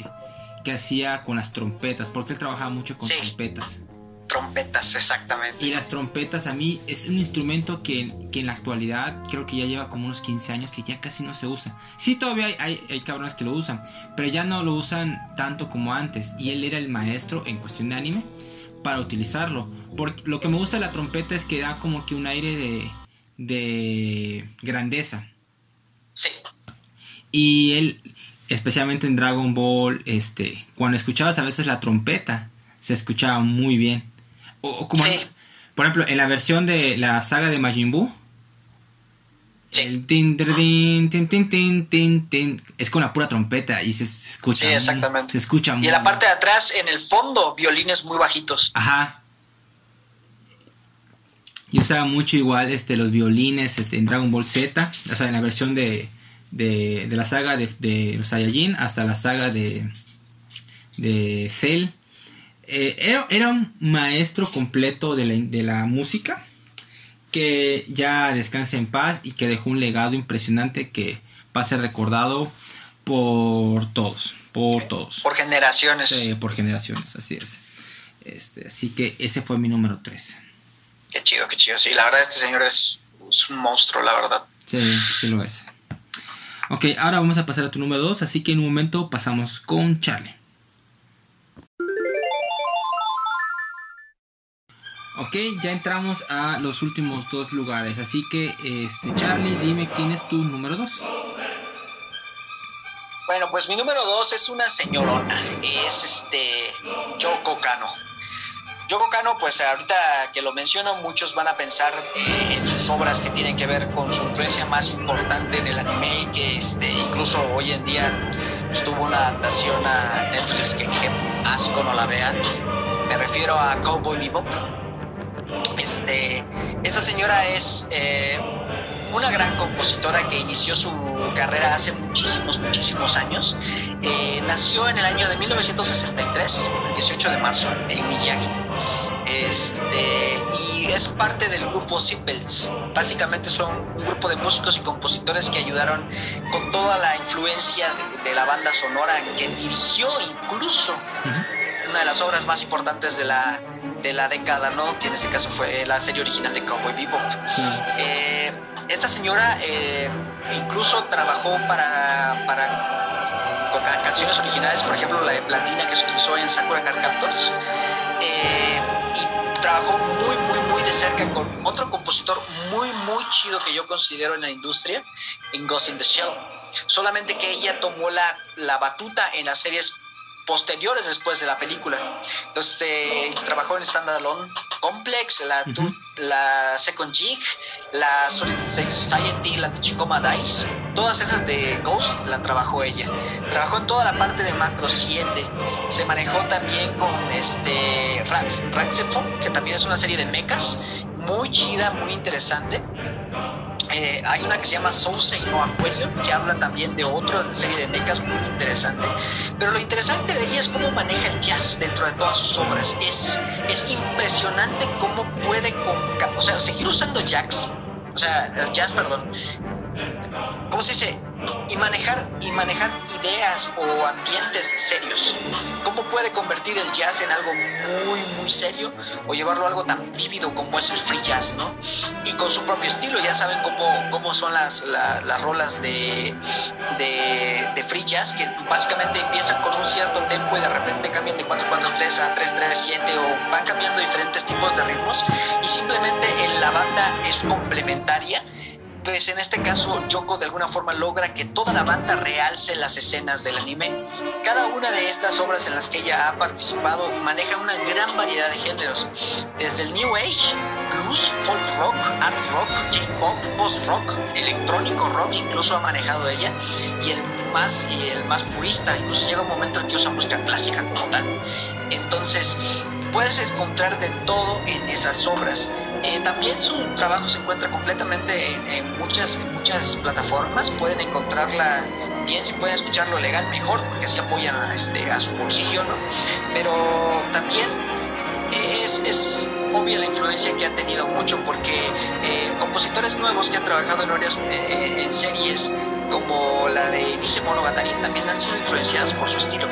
que hacía con las trompetas, porque él trabajaba mucho con trompetas. Trompetas, exactamente. Y las trompetas a mí es un instrumento que, que, en la actualidad creo que ya lleva como unos 15 años que ya casi no se usa. Sí, todavía hay, hay, hay cabrones que lo usan, pero ya no lo usan tanto como antes. Y él era el maestro en cuestión de anime para utilizarlo. Porque lo que me gusta de la trompeta es que da como que un aire de, de grandeza. Sí. Y él, especialmente en Dragon Ball, este, cuando escuchabas a veces la trompeta, se escuchaba muy bien. O, como, por ejemplo, en la versión de la saga de Majin Buu, el tin, tin, tin, tin, tin, tin, es con la pura trompeta y se, escucha. Sí, exactamente. se escucha Y en la parte de atrás, en el fondo, violines muy bajitos. Ajá. Yo usaba mucho igual este, los violines este, en Dragon Ball Z, o sea, en la versión de, de, la saga de, los Saiyajin hasta la saga de, de Cell. Eh, era, un maestro completo de la, de la música que ya descansa en paz y que dejó un legado impresionante que va a ser recordado por todos, por todos. Por generaciones. Sí, por generaciones, así es. Este, así que ese fue mi número 3. Qué chido, qué chido. Sí, la verdad este señor es, un monstruo, la verdad. Sí, sí lo es. Ok, ahora vamos a pasar a tu número 2, así que en un momento pasamos con Charlie. Ok, ya entramos a los últimos dos lugares, así que este Charlie, dime quién es tu número 2. Bueno, pues mi número 2 es una señorona, es este Yoko Kano. Yoko Kano, pues ahorita que lo menciono, muchos van a pensar en sus obras que tienen que ver con su influencia más importante en el anime, que este, incluso hoy en día estuvo tuvo una adaptación a Netflix que, que asco no la vean. Me refiero a Cowboy Bebop. Este, esta señora es eh, una gran compositora que inició su carrera hace muchísimos, muchísimos años. Eh, nació en el año de 1963, el 18 de marzo, en Miyagi. Este, y es parte del grupo Simples. Básicamente son un grupo de músicos y compositores que ayudaron con toda la influencia de, la banda sonora que dirigió incluso una de las obras más importantes de la, de la década, ¿no? Que en este caso fue la serie original de Cowboy Bebop. Eh, esta señora eh, incluso trabajó para, para canciones originales, por ejemplo la de Platina que se utilizó en Sakura Card Captors. Eh, y trabajó muy, muy, muy de cerca con otro compositor muy, muy chido que yo considero en la industria, en Ghost in the Shell. Solamente que ella tomó la, la batuta en las series posteriores después de la película. Entonces eh, trabajó en Standalone Complex, la, la Second Jig, la Society, la Tachikoma Dice, todas esas de Ghost la trabajó ella. Trabajó en toda la parte de Macro 7. Se manejó también con este Rax, que también es una serie de mechas, muy chida, muy interesante. Eh, hay una que se llama Sousei no Aquarium, que habla también de otra serie de mechas muy interesante. Pero lo interesante de ella es cómo maneja el jazz dentro de todas sus obras. Es, es impresionante cómo puede, o sea, seguir usando jazz, o sea, jazz, perdón, ¿cómo se dice? y manejar y manejar ideas o ambientes serios. ¿Cómo puede convertir el jazz en algo muy muy serio o llevarlo a algo tan vívido como es el free jazz, ¿no? Y con su propio estilo, ya saben cómo, cómo son las, las rolas de, de, free jazz que básicamente empiezan con un cierto tempo y de repente cambian de 4-4-3 a 3-3-7 o van cambiando diferentes tipos de ritmos y simplemente en la banda es complementaria pues en este caso Yoko de alguna forma logra que toda la banda realce las escenas del anime. Cada una de estas obras en las que ella ha participado maneja una gran variedad de géneros, desde el New Age, blues, folk rock, art rock, J-pop, post-rock, electrónico rock, incluso ha manejado ella, y el más y el más purista, incluso llega un momento en que usa música clásica como tal. Entonces, puedes encontrar de todo en esas obras. Eh, también su trabajo se encuentra completamente en, muchas, muchas plataformas. Pueden encontrarla bien, si pueden escucharlo legal, mejor, porque así apoyan a, este, a su bolsillo, ¿no? Pero también es, es obvia la influencia que ha tenido mucho, porque eh, compositores nuevos que han trabajado en, varias, eh, en series como la de Vice Monogatari también han sido influenciados por su estilo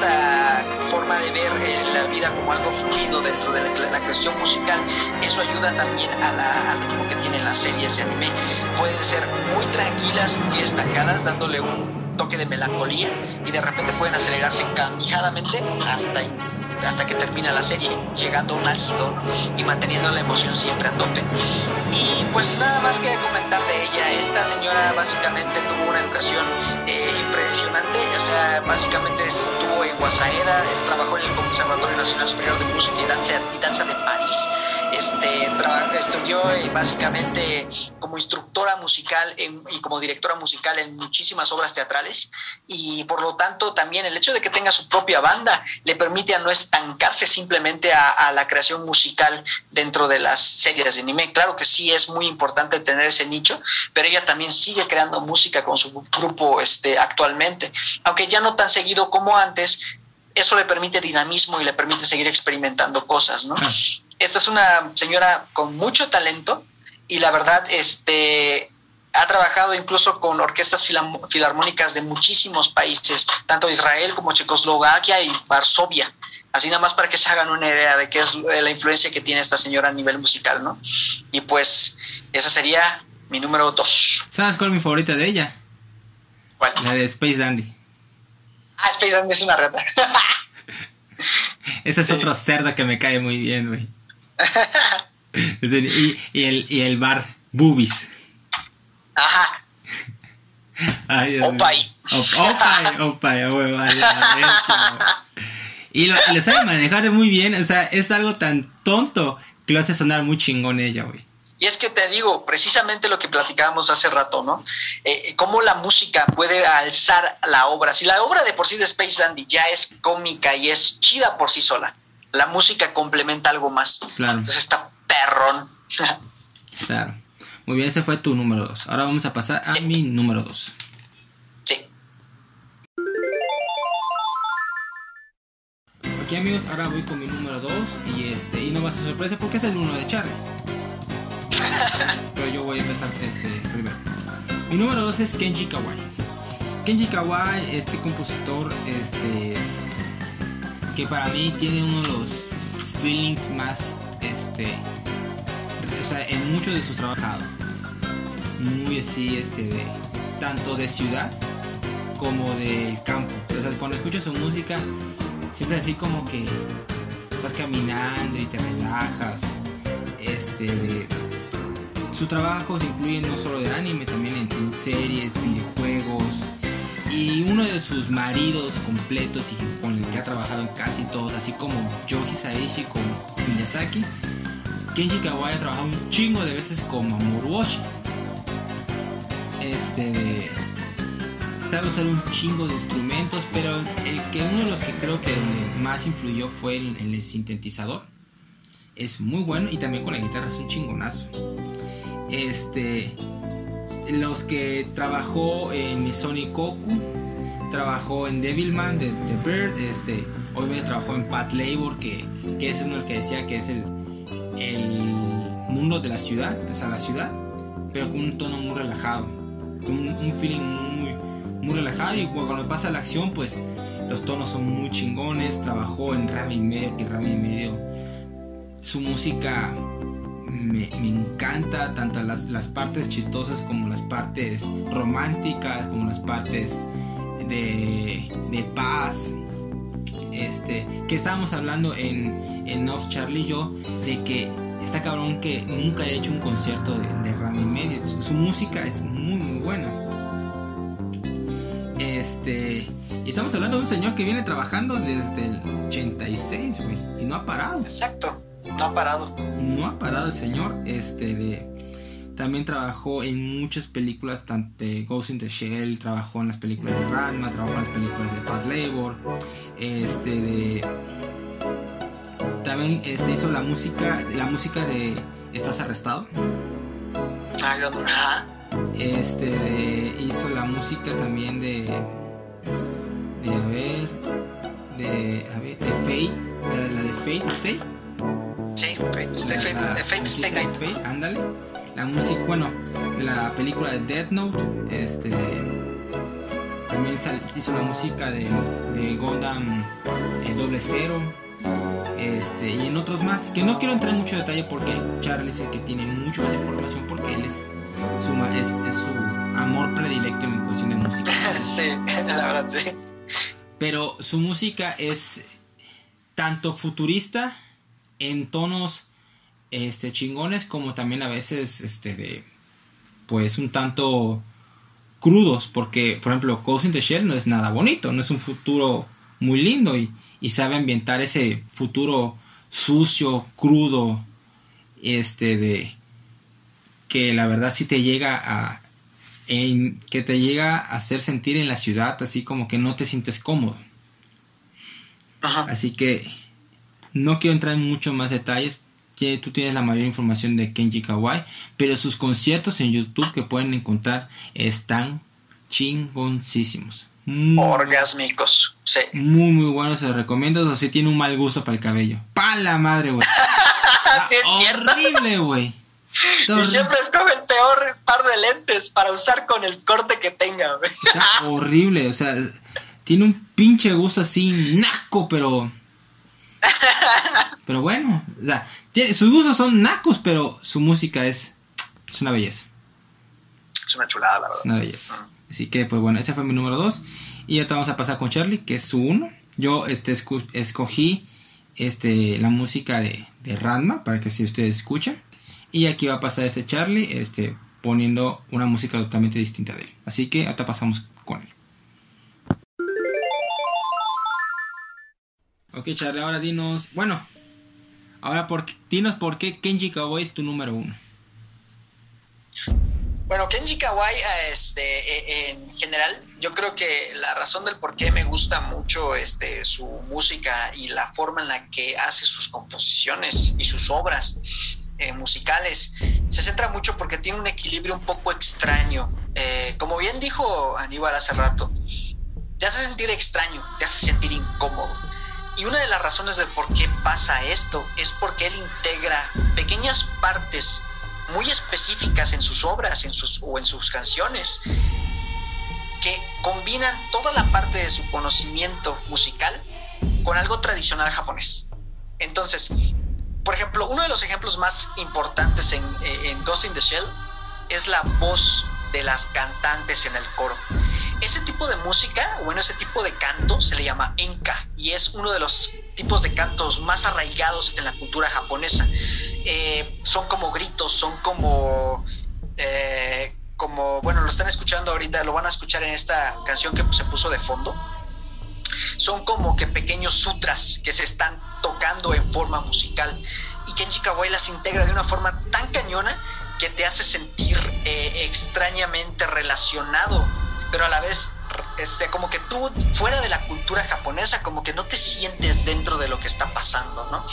esta forma de ver eh, la vida como algo fluido dentro de la, cuestión musical, eso ayuda también la, al ritmo que tienen las series de anime. Pueden ser muy tranquilas, muy estancadas, dándole un toque de melancolía y de repente pueden acelerarse camijadamente hasta hasta que termina la serie, llegando a un álgido y manteniendo la emoción siempre a tope. Y pues nada más que comentar de ella, esta señora básicamente tuvo una educación eh, impresionante, o sea, básicamente estuvo en Guasaera, trabajó en el Conservatorio Nacional Superior de Música y Danza, y Danza de París, este, estudió eh, básicamente como instructora musical y como directora musical en muchísimas obras teatrales y por lo tanto también el hecho de que tenga su propia banda le permite a no estancarse simplemente a, la creación musical dentro de las series de anime. Claro que sí es muy importante tener ese nicho, pero ella también sigue creando música con su grupo este, actualmente, aunque ya no tan seguido como antes, eso le permite dinamismo y le permite seguir experimentando cosas, ¿no? Ah esta es una señora con mucho talento y la verdad, este, ha trabajado incluso con orquestas filarmónicas de muchísimos países, tanto Israel como Checoslovaquia y Varsovia. Así nada más para que se hagan una idea de qué es la influencia que tiene esta señora a nivel musical, ¿no? Y pues esa sería mi número dos. ¿Sabes cuál es mi favorita de ella? ¿Cuál? La de Space Dandy. Ah, Space Dandy es una reta. Ese es otro cerdo que me cae muy bien, güey. y, y, el, y el bar Boobies. Ajá. Ay, Opay. Opay, opay, Y lo, lo sabe manejar muy bien, o sea, es algo tan tonto que lo hace sonar muy chingón ella, güey. Y es que te digo, precisamente lo que platicábamos hace rato, ¿no? Eh, cómo la música puede alzar la obra. Si la obra de por sí de Space Dandy ya es cómica y es chida por sí sola, la música complementa algo más. Claro. Entonces está perrón. claro. Muy bien, ese fue tu número dos. Ahora vamos a pasar a mi número dos. Sí. Aquí amigos, ahora voy con mi número dos y este y no va a ser sorpresa porque es el uno de Charlie. Pero yo voy a empezar este primero. Mi número 2 es Kenji Kawai. Kenji Kawai, este compositor, este que para mí tiene uno de los feelings más, este, o sea, en muchos de sus trabajos, muy así, este, tanto de ciudad como de campo. O sea, cuando escuchas su música, siempre así como que vas caminando y te relajas, este, de sus trabajos incluyen no solo de anime, también en, series, videojuegos. Y uno de sus maridos completos y con el que ha trabajado en casi todos, así como Joe Hisaishi con Miyazaki, Kenji Kawai ha trabajado un chingo de veces con Mamoru Oshii. Este sabe usar un chingo de instrumentos, pero el que uno de los que creo que más influyó fue el, el sintetizador. Es muy bueno y también con la guitarra es un chingonazo. Este, los que trabajó en Misoni Koku, trabajó en Devilman de The Bird, este, obviamente trabajó en Pat Labor, que, que es uno el que decía que es el, el mundo de la ciudad, o sea, la ciudad, pero con un tono muy relajado, con un, feeling muy, muy relajado. Y cuando pasa la acción, pues los tonos son muy chingones, trabajó en Rami Medio, que Rami Medio, su música me, encanta tanto las, las, partes chistosas como las partes románticas, como las partes de, de paz. Este, que estábamos hablando en, en Off Charlie y yo, de que está cabrón que nunca ha hecho un concierto de, de Rami Medio. Su, música es muy, muy buena. Este, y estamos hablando de un señor que viene trabajando desde el 86, y no ha parado. Exacto. No ha parado. No ha parado el señor. Este de. También trabajó en muchas películas, tanto de Ghost in the Shell, trabajó en las películas de Ranma, trabajó en las películas de Pat Labor, este de también este hizo la música, la música de ¿Estás arrestado? Ah, este de, hizo la música también de de a ver de a ver de Fate, la, de Fate Stay. Sí, Fate, Stay ándale. La música, bueno, de la película de Death Note, este también hizo la música de, de Gundam eh, Doble Cero este, y en otros más, que no quiero entrar en mucho detalle porque Charlie es el que tiene mucho más información porque él es su, es, es su amor predilecto en cuestión de música. sí, la verdad sí. Pero su música es tanto futurista en tonos este chingones como también a veces este de pues un tanto crudos porque por ejemplo Ghost in the Shell no es nada bonito no es un futuro muy lindo y, y sabe ambientar ese futuro sucio crudo este de que la verdad sí te llega a en, que te llega a hacer sentir en la ciudad así como que no te sientes cómodo. Así que no quiero entrar en muchos más detalles. Tú tienes la mayor información de Kenji Kawai, pero sus conciertos en YouTube que pueden encontrar están chingoncísimos. Orgásmicos, sí. Muy, muy buenos, se los recomiendo. O si tiene un mal gusto para el cabello. ¡Pa la madre, güey! ¿Sí horrible, güey. y siempre escoge el peor par de lentes para usar con el corte que tenga, horrible, o sea, tiene un pinche gusto así naco, pero. Pero bueno, o sea, sus gustos son nacos, pero su música es, es una belleza. Es una chulada, la verdad. Es una belleza. Así que, pues bueno, ese fue mi número 2. Y ahora vamos a pasar con Charlie, que es su 1. Yo este, escogí este, la música de, de Ranma, para que si ustedes escuchan. Y aquí va a pasar este Charlie, este, poniendo una música totalmente distinta de él. Así que ahora pasamos Ok, Charlie, ahora dinos. Bueno, ahora por, dinos por qué Kenji Kawai es tu número uno. Bueno, Kenji Kawai, este, e, en general, yo creo que la razón del por qué me gusta mucho este, su música y la forma en la que hace sus composiciones y sus obras eh, musicales se centra mucho porque tiene un equilibrio un poco extraño. Eh, como bien dijo Aníbal hace rato, te hace sentir extraño, te hace sentir incómodo. Y una de las razones de por qué pasa esto es porque él integra pequeñas partes muy específicas en sus obras en sus, o en sus canciones que combinan toda la parte de su conocimiento musical con algo tradicional japonés. Entonces, por ejemplo, uno de los ejemplos más importantes en, eh, en Ghost in the Shell es la voz de las cantantes en el coro. Ese tipo de música, bueno, ese tipo de canto se le llama enka y es uno de los tipos de cantos más arraigados en la cultura japonesa. Eh, son como gritos, son como, eh, como, bueno, lo están escuchando ahorita, lo van a escuchar en esta canción que se puso de fondo. Son como que pequeños sutras que se están tocando en forma musical y Kenji Kawai las integra de una forma tan cañona que te hace sentir eh, extrañamente relacionado pero a la vez este, como que tú fuera de la cultura japonesa, como que no te sientes dentro de lo que está pasando, ¿no?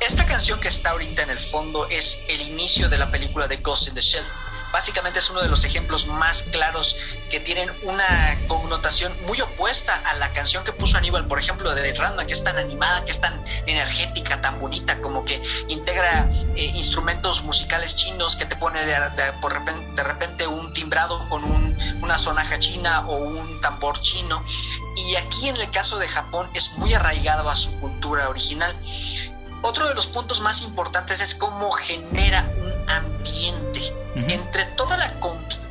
Esta canción que está ahorita en el fondo es el inicio de la película de Ghost in the Shell básicamente es uno de los ejemplos más claros que tienen una connotación muy opuesta a la canción que puso Aníbal, por ejemplo, de Random, que es tan animada, que es tan energética, tan bonita, como que integra eh, instrumentos musicales chinos, que te pone de, repente, un timbrado con una sonaja china o un tambor chino. Y aquí en el caso de Japón es muy arraigado a su cultura original. Otro de los puntos más importantes es cómo genera un ambiente entre toda la,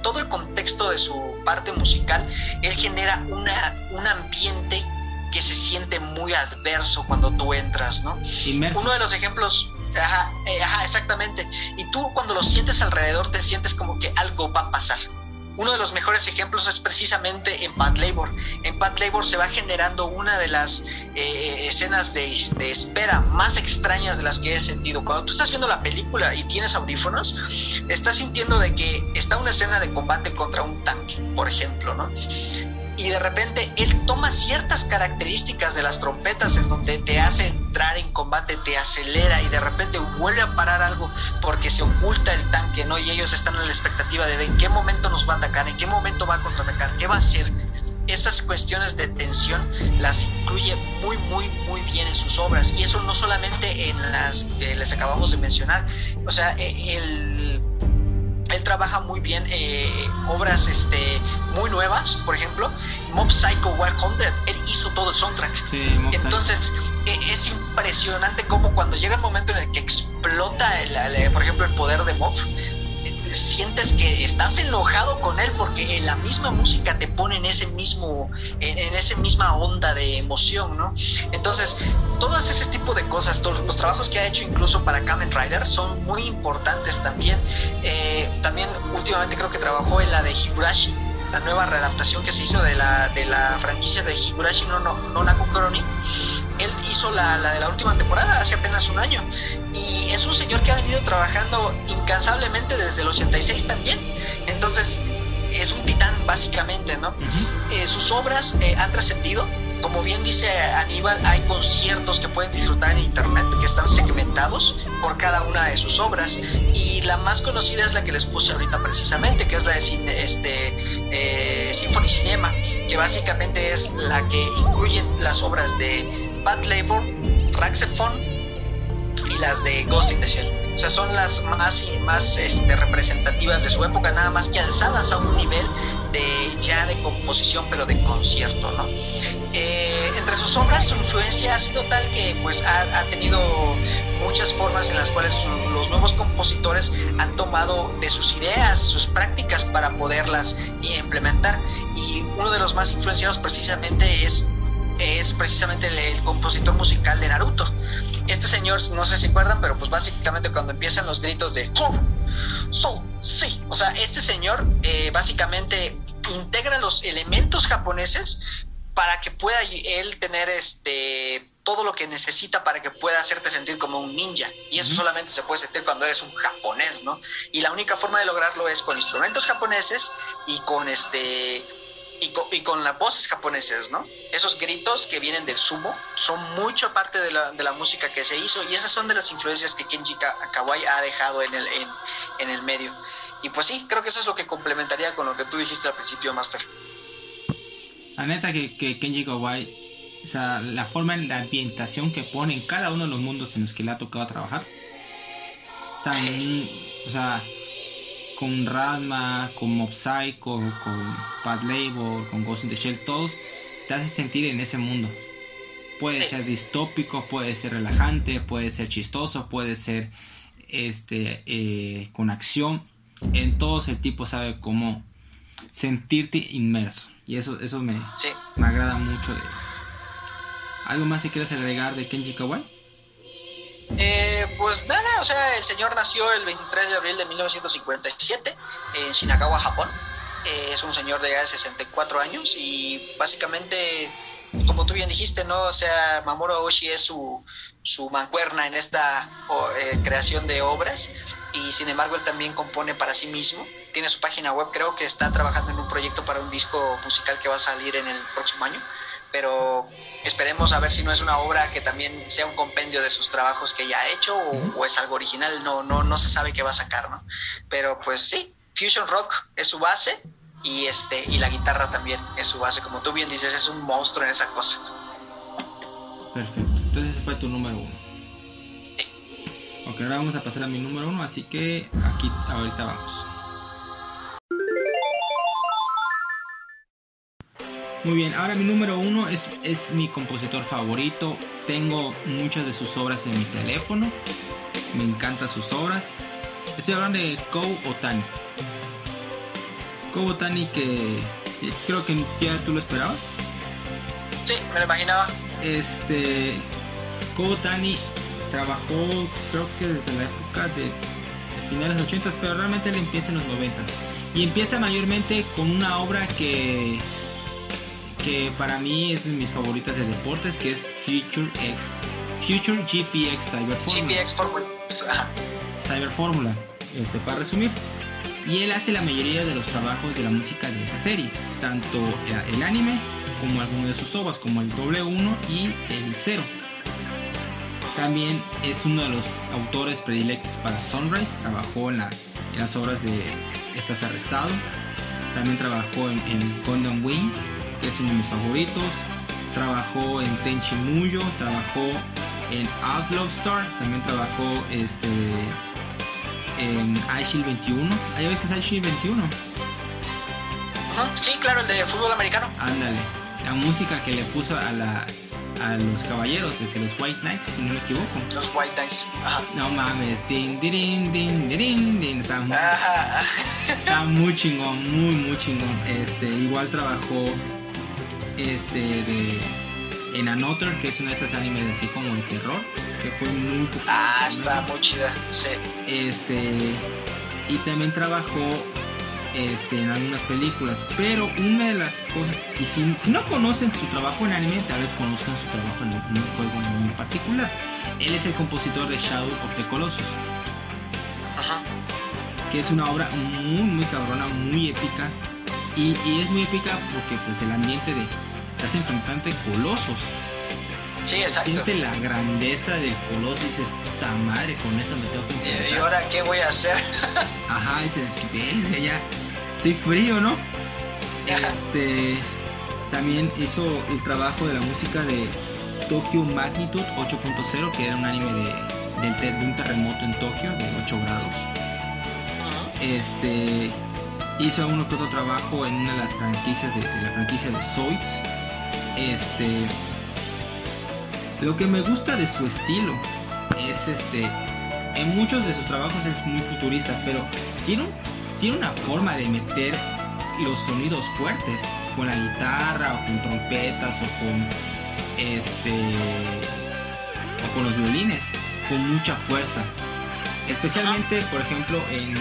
todo el contexto de su parte musical, él genera una, un ambiente que se siente muy adverso cuando tú entras, ¿no? Uno de los ejemplos, ajá, eh, ajá, exactamente. Y tú cuando lo sientes alrededor te sientes como que algo va a pasar. Uno de los mejores ejemplos es precisamente en Bad Labor. En Bad Labor se va generando una de las eh, escenas de, espera más extrañas de las que he sentido. Cuando tú estás viendo la película y tienes audífonos, estás sintiendo de que está una escena de combate contra un tanque, por ejemplo, ¿no? Y de repente él toma ciertas características de las trompetas en donde te hace entrar en combate, te acelera y de repente vuelve a parar algo porque se oculta el tanque, ¿no? Y ellos están en la expectativa de, en qué momento nos va a atacar, en qué momento va a contraatacar, qué va a hacer. Esas cuestiones de tensión las incluye muy, muy, muy bien en sus obras. Y eso no solamente en las que les acabamos de mencionar. O sea, e, el él trabaja muy bien eh, obras este, muy nuevas, por ejemplo, Mob Psycho 100, él hizo todo el soundtrack. Entonces, e, es impresionante cómo cuando llega el momento en el que explota, el, por ejemplo, el poder de Mob, sientes que estás enojado con él porque la misma música te pone en ese mismo en, esa misma onda de emoción no entonces todas ese tipo de cosas todos los trabajos que ha hecho incluso para Kamen Rider son muy importantes también. Eh, también últimamente creo que trabajó en la de Higurashi la nueva readaptación que se hizo de la de la franquicia de Higurashi no no no Naku él hizo la, la, de la última temporada hace apenas un año y es un señor que ha venido trabajando incansablemente desde el 86 también. Entonces, es un titán básicamente, ¿no? Eh, sus obras eh, han trascendido. Como bien dice Aníbal, hay conciertos que pueden disfrutar en internet que están segmentados por cada una de sus obras. Y la más conocida es la que les puse ahorita precisamente, que es la de cine, este, eh, Symphony Cinema, que básicamente es la que incluye las obras de Bad Labor, Raxephone y las de Ghost in the Shell. O sea, son las más, más este, representativas de su época, nada más que alzadas a un nivel de ya de composición, pero de concierto, ¿no? Eh, entre sus obras, su influencia ha sido tal que pues ha, ha tenido muchas formas en las cuales los nuevos compositores han tomado de sus ideas, sus prácticas para poderlas implementar. Y uno de los más influenciados precisamente es, es precisamente el, compositor musical de Naruto. Este señor, no sé si acuerdan, pero pues básicamente cuando empiezan los gritos de So, sí, o sea, este señor eh, básicamente integra los elementos japoneses para que pueda él tener este todo lo que necesita para que pueda hacerte sentir como un ninja. Y eso solamente se puede sentir cuando eres un japonés, ¿no? Y la única forma de lograrlo es con instrumentos japoneses y con este y con, las voces japonesas, ¿no? Esos gritos que vienen del sumo son mucho parte de la, de la, música que se hizo y esas son de las influencias que Kenji Kawai ha dejado en el, en, el medio. Y pues sí, creo que eso es lo que complementaría con lo que tú dijiste al principio, Master. La neta que, Kenji Kawai o sea, la forma en la ambientación que pone en cada uno de los mundos en los que le ha tocado trabajar. O o sea con Radma, con Mob Psycho, con Bad Label, con Ghost in the Shell, todos te hacen sentir en ese mundo. Puede ser distópico, puede ser relajante, puede ser chistoso, puede ser este eh, con acción. En todos el tipo sabe cómo sentirte inmerso. Y eso, eso me, me agrada mucho de ¿Algo más que quieras agregar de Kenji Kawai? Eh, pues nada, o sea, el señor nació el 23 de abril de 1957 en Shinagawa, Japón. Eh, es un señor de ya 64 años y básicamente, como tú bien dijiste, ¿no? O sea, Mamoru Oshii es su, su mancuerna en esta eh, creación de obras y sin embargo él también compone para sí mismo. Tiene su página web, creo que está trabajando en un proyecto para un disco musical que va a salir en el próximo año pero esperemos a ver si no es una obra que también sea un compendio de sus trabajos que ya ha hecho o, es algo original, no, no, no se sabe qué va a sacar, ¿no? Pero pues sí, Fusion Rock es su base y, este, y la guitarra también es su base, como tú bien dices, es un monstruo en esa cosa. Perfecto, entonces ese fue tu número uno. Sí. Ok, ahora vamos a pasar a mi número uno, así que aquí ahorita vamos. Muy bien, ahora mi número uno es, es mi compositor favorito. Tengo muchas de sus obras en mi teléfono. Me encantan sus obras. Estoy hablando de Kou Otani. Kou Otani que creo que ya tú lo esperabas. Sí, me lo imaginaba. Este Kou Otani trabajó creo que desde la época de, finales de los 80, pero realmente él empieza en los 90. Y empieza mayormente con una obra que que para mí es de mis favoritas de deportes, que es Future X, Future GPX Cyber Formula. GPX Formula. Cyber Formula, este, para resumir. Y él hace la mayoría de los trabajos de la música de esa serie, tanto el anime como algunos de sus obras, como el W1 y el 0. También es uno de los autores predilectos para Sunrise, trabajó en, las obras de Estás Arrestado, también trabajó en, en Gundam Wing que es uno de mis favoritos. Trabajó en Tenchi Muyo, trabajó en Outlaw Star, también trabajó este en iShield 21. ¿Hay veces iShield 21? sí, claro, el de fútbol americano. Ándale, la música que le puso a la a los caballeros, desde los White Knights, si no me equivoco. Los White Knights, ajá. No mames, din, din, din, din, din, está muy, está muy chingón, muy, muy chingón. Este, igual trabajó este de en Another, que es una de esas animes así como de terror, que fue muy Ah, está muy chida, sí. Este y también trabajó este, en algunas películas, pero una de las cosas, y si, no conocen su trabajo en anime, tal vez conozcan su trabajo en un juego muy particular. Él es el compositor de Shadow of the Colossus. Ajá. Que es una obra muy, muy cabrona, muy épica. Y, y es muy épica porque pues el ambiente de estás enfrentando colosos. Sí, exacto. Siente la grandeza del coloso y dices, puta madre, con eso me tengo que enfrentar. ¿Y ahora qué voy a hacer? Ajá, dices, que ya estoy frío, ¿no? Este también hizo el trabajo de la música de Tokyo Magnitude 8.0, que era un anime de, de un terremoto en Tokio de 8 grados. Este hizo uno que otro trabajo en una de las franquicias de, la franquicia de Zoids. Este lo que me gusta de su estilo es este en muchos de sus trabajos es muy futurista, pero tiene, tiene una forma de meter los sonidos fuertes con la guitarra o con trompetas o con este o con los violines con mucha fuerza. Especialmente, por ejemplo, en,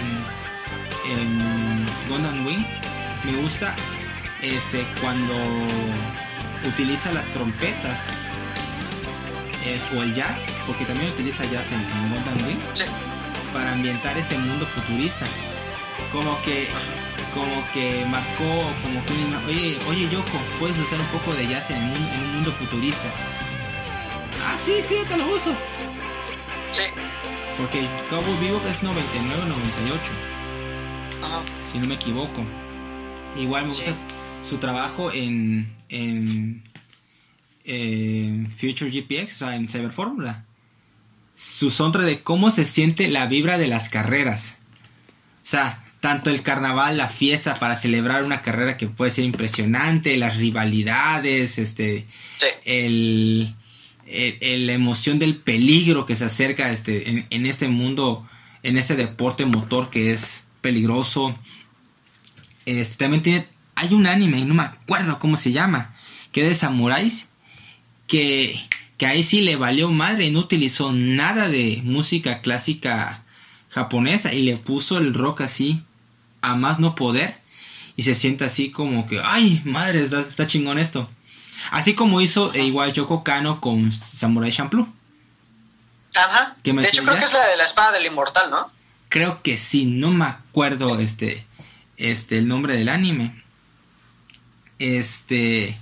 en Gundam Wing me gusta este cuando utiliza las trompetas o el jazz, porque también utiliza jazz en, Gundam Wing para ambientar este mundo futurista. Como que como que marcó como que oye, oye Yoko, puedes usar un poco de jazz en, un mundo futurista. Ah, sí, sí, te lo uso. Sí. Porque Cabo Vivo es 99-98. Si no me equivoco. Igual me gusta su trabajo en, en, Future GPX, o sea, en Cyber Fórmula. Su sontra de cómo se siente la vibra de las carreras. O sea, tanto el carnaval, la fiesta para celebrar una carrera que puede ser impresionante, las rivalidades, este, el, la emoción del peligro que se acerca este, en, este mundo, en este deporte motor que es peligroso. Este, también tiene, hay un anime, y no me acuerdo cómo se llama, que es de samuráis, que, que ahí sí le valió madre y no utilizó nada de música clásica japonesa y le puso el rock así a más no poder y se siente así como que, ay, madre, está, está chingón esto. Así como hizo e igual Yoko Kano con Samurai Champloo. Ajá. de hecho, creo que es la de la espada del inmortal, ¿no? Creo que sí, no me acuerdo este, este, el nombre del anime. Este,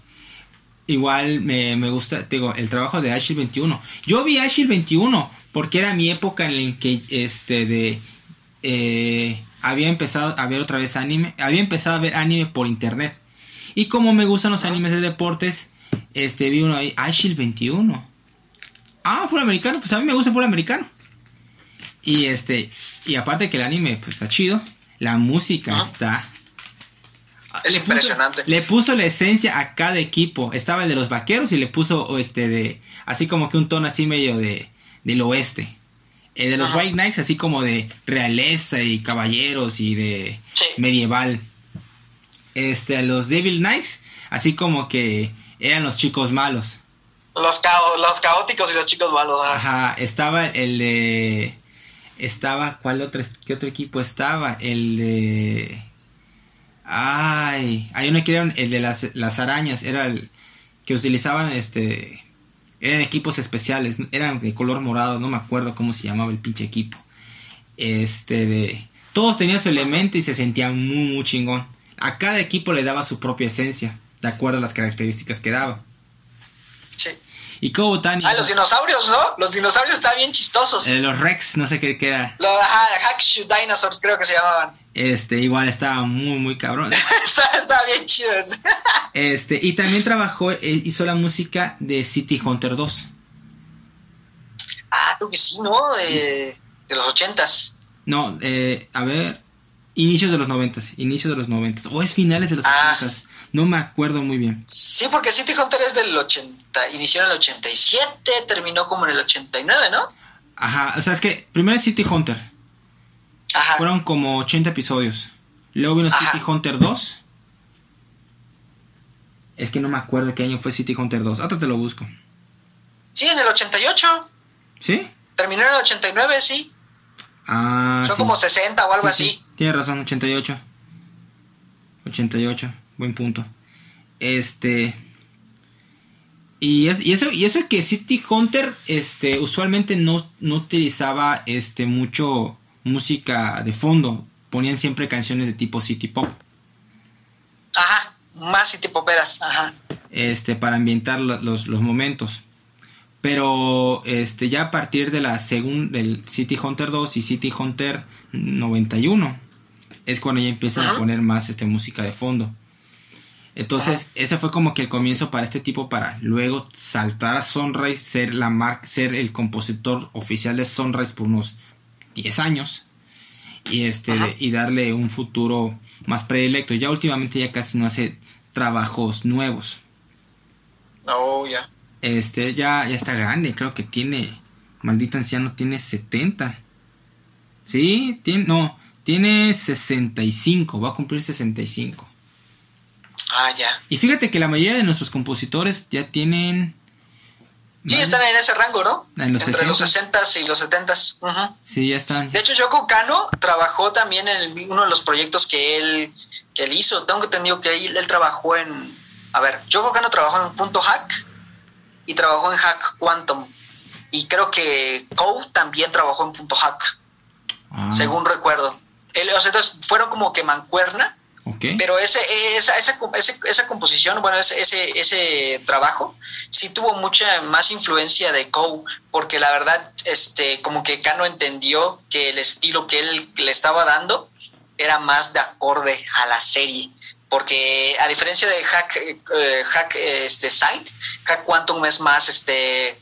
igual me, gusta, digo, el trabajo de Ashil 21. Yo vi Ashil 21 porque era mi época en la que, este, de, eh, había empezado a ver otra vez anime, había empezado a ver anime por internet. Y como me gustan los animes de deportes, este, vi uno ahí, Shield 21. Ah, full americano, pues a mí me gusta full americano. Y este, y aparte que el anime pues está chido, la música está es impresionante. le puso la esencia a cada equipo. Estaba el de los vaqueros y le puso este de así como que un tono así medio de del oeste. El de los White Knights así como de realeza y caballeros y de medieval. Este, los Devil Knights así como que eran los chicos malos. Los, los caóticos y los chicos malos. Ajá, estaba el de... Estaba, ¿cuál otro, qué otro equipo estaba? El de... Ay, hay uno que era el de las, las arañas, era el que utilizaban este... Eran equipos especiales, eran de color morado, no me acuerdo cómo se llamaba el pinche equipo. Este de... Todos tenían su elemento y se sentían muy, muy chingón. A cada equipo le daba su propia esencia de acuerdo a las características que daba. Sí. Y como tan... Ah, los dinosaurios, ¿no? Los dinosaurios estaban bien chistosos. Eh, los Rex, no sé qué, qué era. Los Hackshoot Dinosaurs creo que se llamaban. Este, igual estaba muy, muy cabrón. estaba, bien chido Este, y también trabajó, eh, hizo la música de City Hunter 2. Ah, creo que sí, ¿no? De, de los ochentas. No, eh, a ver, inicios de los noventas, inicios de los noventas, o es finales de los ah. No me acuerdo muy bien. Sí, porque City Hunter es del 80, inició en el 87, terminó como en el 89, ¿no? Ajá, o sea, es que primero es City Hunter. Ajá. Fueron como 80 episodios. Luego vino City Hunter 2. Es que no me acuerdo qué año fue City Hunter 2. Ahora te lo busco. Sí, en el 88. ¿Sí? Terminó en el 89, sí. Ah, Son como 60 o algo así. Tienes razón, 88. 88 buen punto. Este. Y, es, y, eso, y eso que City Hunter este, usualmente no, no utilizaba este, mucho música de fondo. Ponían siempre canciones de tipo City Pop. Ajá, más City Poperas, ajá. Este, para ambientar los, los momentos. Pero este, ya a partir de la segunda, del City Hunter 2 y City Hunter 91 es cuando ya empiezan a poner más este, música de fondo. Entonces, ese fue como que el comienzo para este tipo para luego saltar a Sunrise, ser la marca, ser el compositor oficial de Sunrise por unos 10 años y este y darle un futuro más predilecto. Ya últimamente ya casi no hace trabajos nuevos. Oh, ya. Este ya ya está grande, creo que tiene maldito anciano tiene 70. Sí, tiene no, tiene 65, va a cumplir 65. Ah, ya. Y fíjate que la mayoría de nuestros compositores ya tienen... Sí, están en ese rango, ¿no? En los Entre los 60 y los 70. Sí, ya están. De hecho, Yoko Kano trabajó también en uno de los proyectos que él, que él hizo. Tengo entendido que él, él trabajó en... A ver, Yoko Kano trabajó en Punto Hack y trabajó en Hack Quantum. Y creo que Kou también trabajó en Punto Hack, ah. según recuerdo. Él, o sea, entonces fueron como que mancuerna pero ese, esa, esa, esa, composición, bueno, ese, ese, trabajo sí tuvo mucha más influencia de Coe, porque la verdad, este, como que Kano entendió que el estilo que él le estaba dando era más de acorde a la serie. Porque a diferencia de Hack, eh, Hack este, Sign, Hack Quantum es más este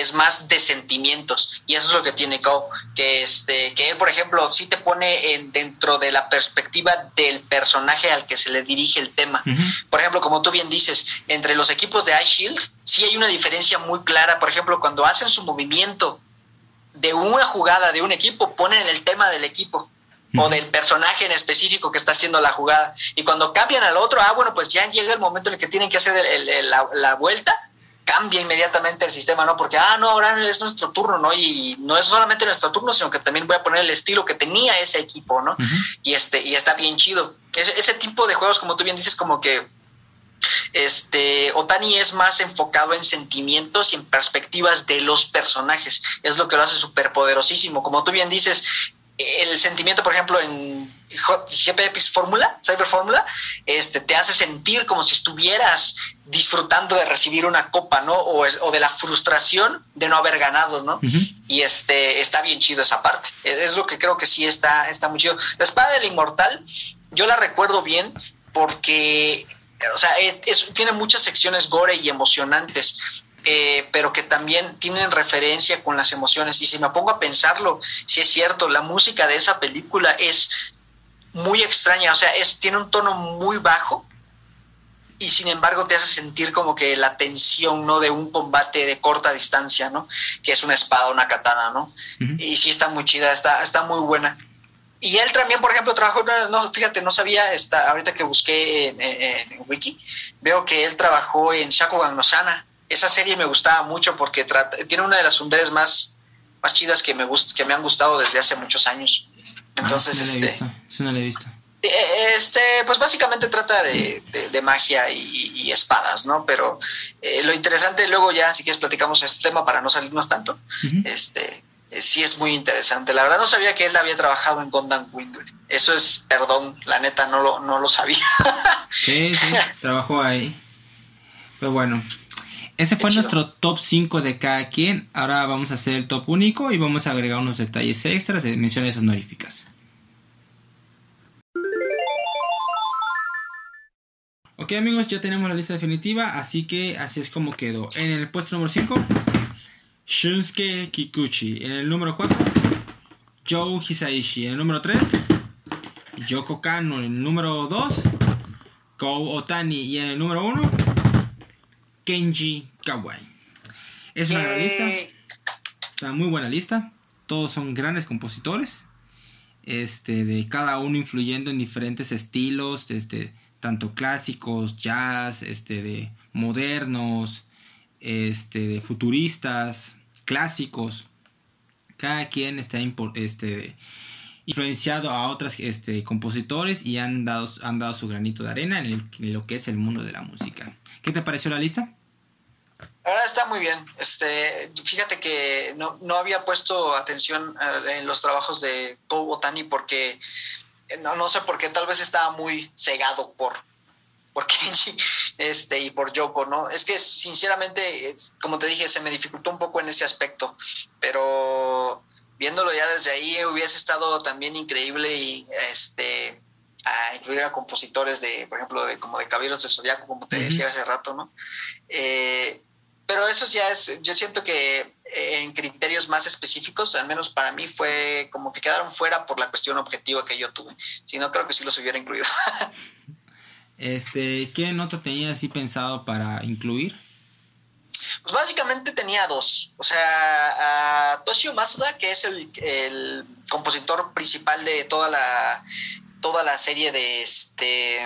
es más de sentimientos y eso es lo que tiene Cow que este que él por ejemplo sí te pone en, dentro de la perspectiva del personaje al que se le dirige el tema. Por ejemplo como tú bien dices entre los equipos de Ice Shield sí hay una diferencia muy clara. Por ejemplo cuando hacen su movimiento de una jugada de un equipo ponen el tema del equipo o del personaje en específico que está haciendo la jugada. Y cuando cambian al otro, ah, bueno, pues ya llega el momento en el que tienen que hacer la, la, vuelta cambia inmediatamente el sistema, ¿no? Porque, ah, no, ahora es nuestro turno, ¿no? Y no es solamente nuestro turno, sino que también voy a poner el estilo que tenía ese equipo, ¿no? Y este, y está bien chido. Ese, ese tipo de juegos, como tú bien dices, como que este Otani es más enfocado en sentimientos y en perspectivas de los personajes. Es lo que lo hace súper poderosísimo. Como tú bien dices, el sentimiento, por ejemplo, en GPX Fórmula, Cyber Fórmula, este, te hace sentir como si estuvieras disfrutando de recibir una copa, ¿no? O, o de la frustración de no haber ganado, ¿no? Y este, está bien chido esa parte. Es, lo que creo que sí está, está muy chido. La espada del inmortal, yo la recuerdo bien porque, o sea, tiene muchas secciones gore y emocionantes. Eh, pero que también tienen referencia con las emociones. Y si me pongo a pensarlo, si es cierto, la música de esa película es muy extraña, o sea, es, tiene un tono muy bajo y sin embargo te hace sentir como que la tensión, ¿no? De un combate de corta distancia, ¿no? Que es una espada, una katana, ¿no? Y sí está muy chida, está, está muy buena. Y él también, por ejemplo, trabajó, no, fíjate, no sabía, está, ahorita que busqué en, Wiki, veo que él trabajó en Shakugan no Sana. Esa serie me gustaba mucho porque tiene una de las sunderes más, más chidas que me, que me han gustado desde hace muchos años. Entonces, este. no he visto. Este, pues básicamente trata de, magia y, espadas, ¿no? Pero eh, lo interesante, luego ya, si quieres, platicamos este tema para no salirnos tanto. Este, eh, sí es muy interesante. La verdad no sabía que él había trabajado en Gundam Wing. Eso es, perdón, la neta no lo, no lo sabía. sí, sí, trabajó ahí. Pero bueno, ese fue nuestro top 5 de cada quien. Ahora vamos a hacer el top único y vamos a agregar unos detalles extras de menciones honoríficas. Ok amigos, ya tenemos la lista definitiva, así que así es como quedó. En el puesto número 5, Shunsuke Kikuchi. En el número 4, Joe Hisaishi. En el número 3, Yoko Kano. En el número 2, Kou Otani. Y en el número 1, Kenji Kawai. Es una gran lista. Está muy buena lista. Todos son grandes compositores. Este, de cada uno influyendo en diferentes estilos, este, tanto clásicos, jazz, este, de modernos, este, de futuristas, clásicos. Cada quien está este, influenciado a otros este, compositores y han dado, han dado su granito de arena en, en, lo que es el mundo de la música. ¿Qué te pareció la lista? Ahora está muy bien. Este, fíjate que no, no había puesto atención eh, en los trabajos de Kou Otani porque eh, no, no sé por qué, tal vez estaba muy cegado por, por Kenji este, y por Yoko, ¿no? Es que sinceramente, como te dije, se me dificultó un poco en ese aspecto, pero viéndolo ya desde ahí hubiese estado también increíble y este a incluir a compositores de, por ejemplo, de, como de Caballeros del Zodiaco, como te decía hace rato, ¿no? Eh, pero eso ya es, yo siento que eh, en criterios más específicos, al menos para mí, fue como que quedaron fuera por la cuestión objetiva que yo tuve. Si no, creo que sí los hubiera incluido. este, ¿qué nota tenías así pensado para incluir? Pues básicamente tenía dos. O sea, a Toshio Masuda, que es el, el compositor principal de toda la toda la serie de este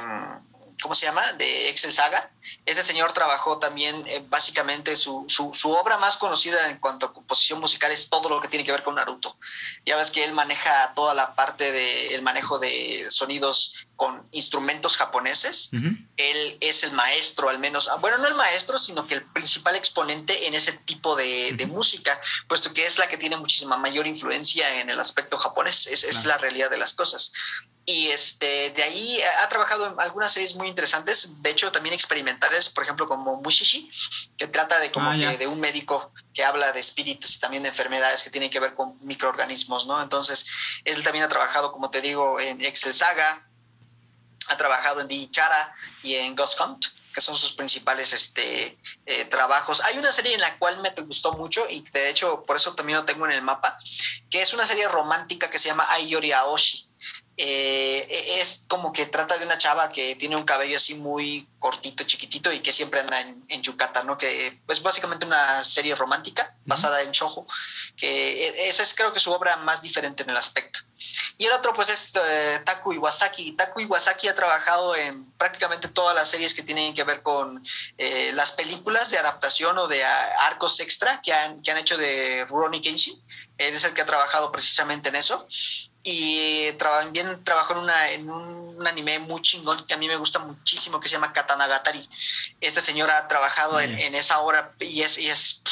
¿cómo se llama? de Excel Saga. Ese señor trabajó también, eh, básicamente, su, su, su, obra más conocida en cuanto a composición musical es todo lo que tiene que ver con Naruto. Ya ves que él maneja toda la parte del manejo de sonidos con instrumentos japoneses. Él es el maestro, al menos, ah, bueno, no el maestro, sino que el principal exponente en ese tipo de, de música, puesto que es la que tiene muchísima mayor influencia en el aspecto japonés. Es, es la realidad de las cosas. Y este, de ahí ha trabajado en algunas series muy interesantes, de hecho también experimentales, por ejemplo como Mushishi, que trata de como ah, que de un médico que habla de espíritus y también de enfermedades que tienen que ver con microorganismos, ¿no? Entonces, él también ha trabajado, como te digo, en Excel Saga, ha trabajado en Dichara y en Ghost Hunt, que son sus principales este, eh, trabajos. Hay una serie en la cual me gustó mucho y de hecho por eso también lo tengo en el mapa, que es una serie romántica que se llama Ayori Aoshi eh, e-, es como que trata de una chava que tiene un cabello así muy cortito, chiquitito y que siempre anda en, en Yucatán, ¿no? Que es pues, básicamente una serie romántica basada en Shoujo, que e-, esa es creo que su obra más diferente en el aspecto. Y el otro pues es eh, Taku Iwasaki. Taku Iwasaki ha trabajado en prácticamente todas las series que tienen que ver con eh, las películas de adaptación o de arcos extra que han, que han hecho de Rurouni Kenshin. Él es el que ha trabajado precisamente en eso y también trabajó en, una, en un, anime muy chingón que a mí me gusta muchísimo que se llama Katanagatari. Este señor ha trabajado en, esa obra y es, y es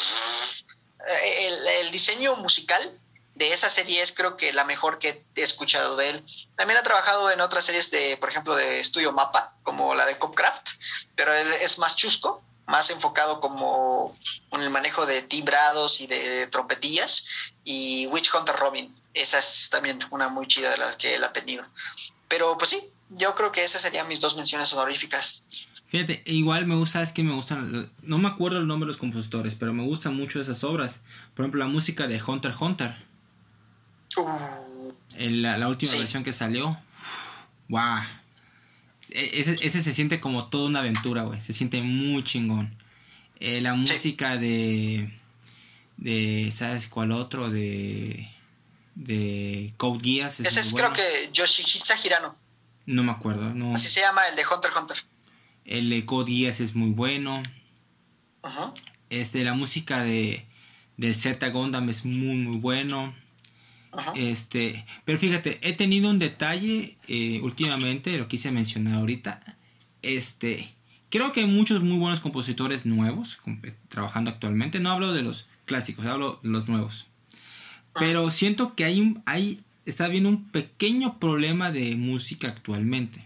el, el, diseño musical de esa serie es creo que la mejor que he escuchado de él. También ha trabajado en otras series de, por ejemplo, de Estudio Mapa, como la de Copcraft, pero él es más chusco, más enfocado como en el manejo de timbrados y de trompetillas, y Witch Hunter Robin esa es también una muy chida de las que él ha tenido. Pero pues sí, yo creo que esas serían mis dos menciones honoríficas. Fíjate, igual me gusta, es que me gustan, no me acuerdo el nombre de los compositores, pero me gustan mucho esas obras. Por ejemplo, la música de Hunter Hunter. Uh, la, última versión que salió. ¡Wow! E, ese, ese, se siente como toda una aventura, güey. Se siente muy chingón. Eh, la música de. de. ¿Sabes cuál otro? De de Code Geass. Ese es creo que Yoshihisa Hirano. No me acuerdo. No. Así se llama el de Hunter x Hunter. El de Code Geass es muy bueno. Este, la música de, de Z Gundam es muy muy bueno. Este, pero fíjate, he tenido un detalle eh, últimamente, lo quise mencionar ahorita. Este, creo que hay muchos muy buenos compositores nuevos trabajando actualmente. No hablo de los clásicos, hablo de los nuevos. Pero siento que hay un, hay, está habiendo un pequeño problema de música actualmente.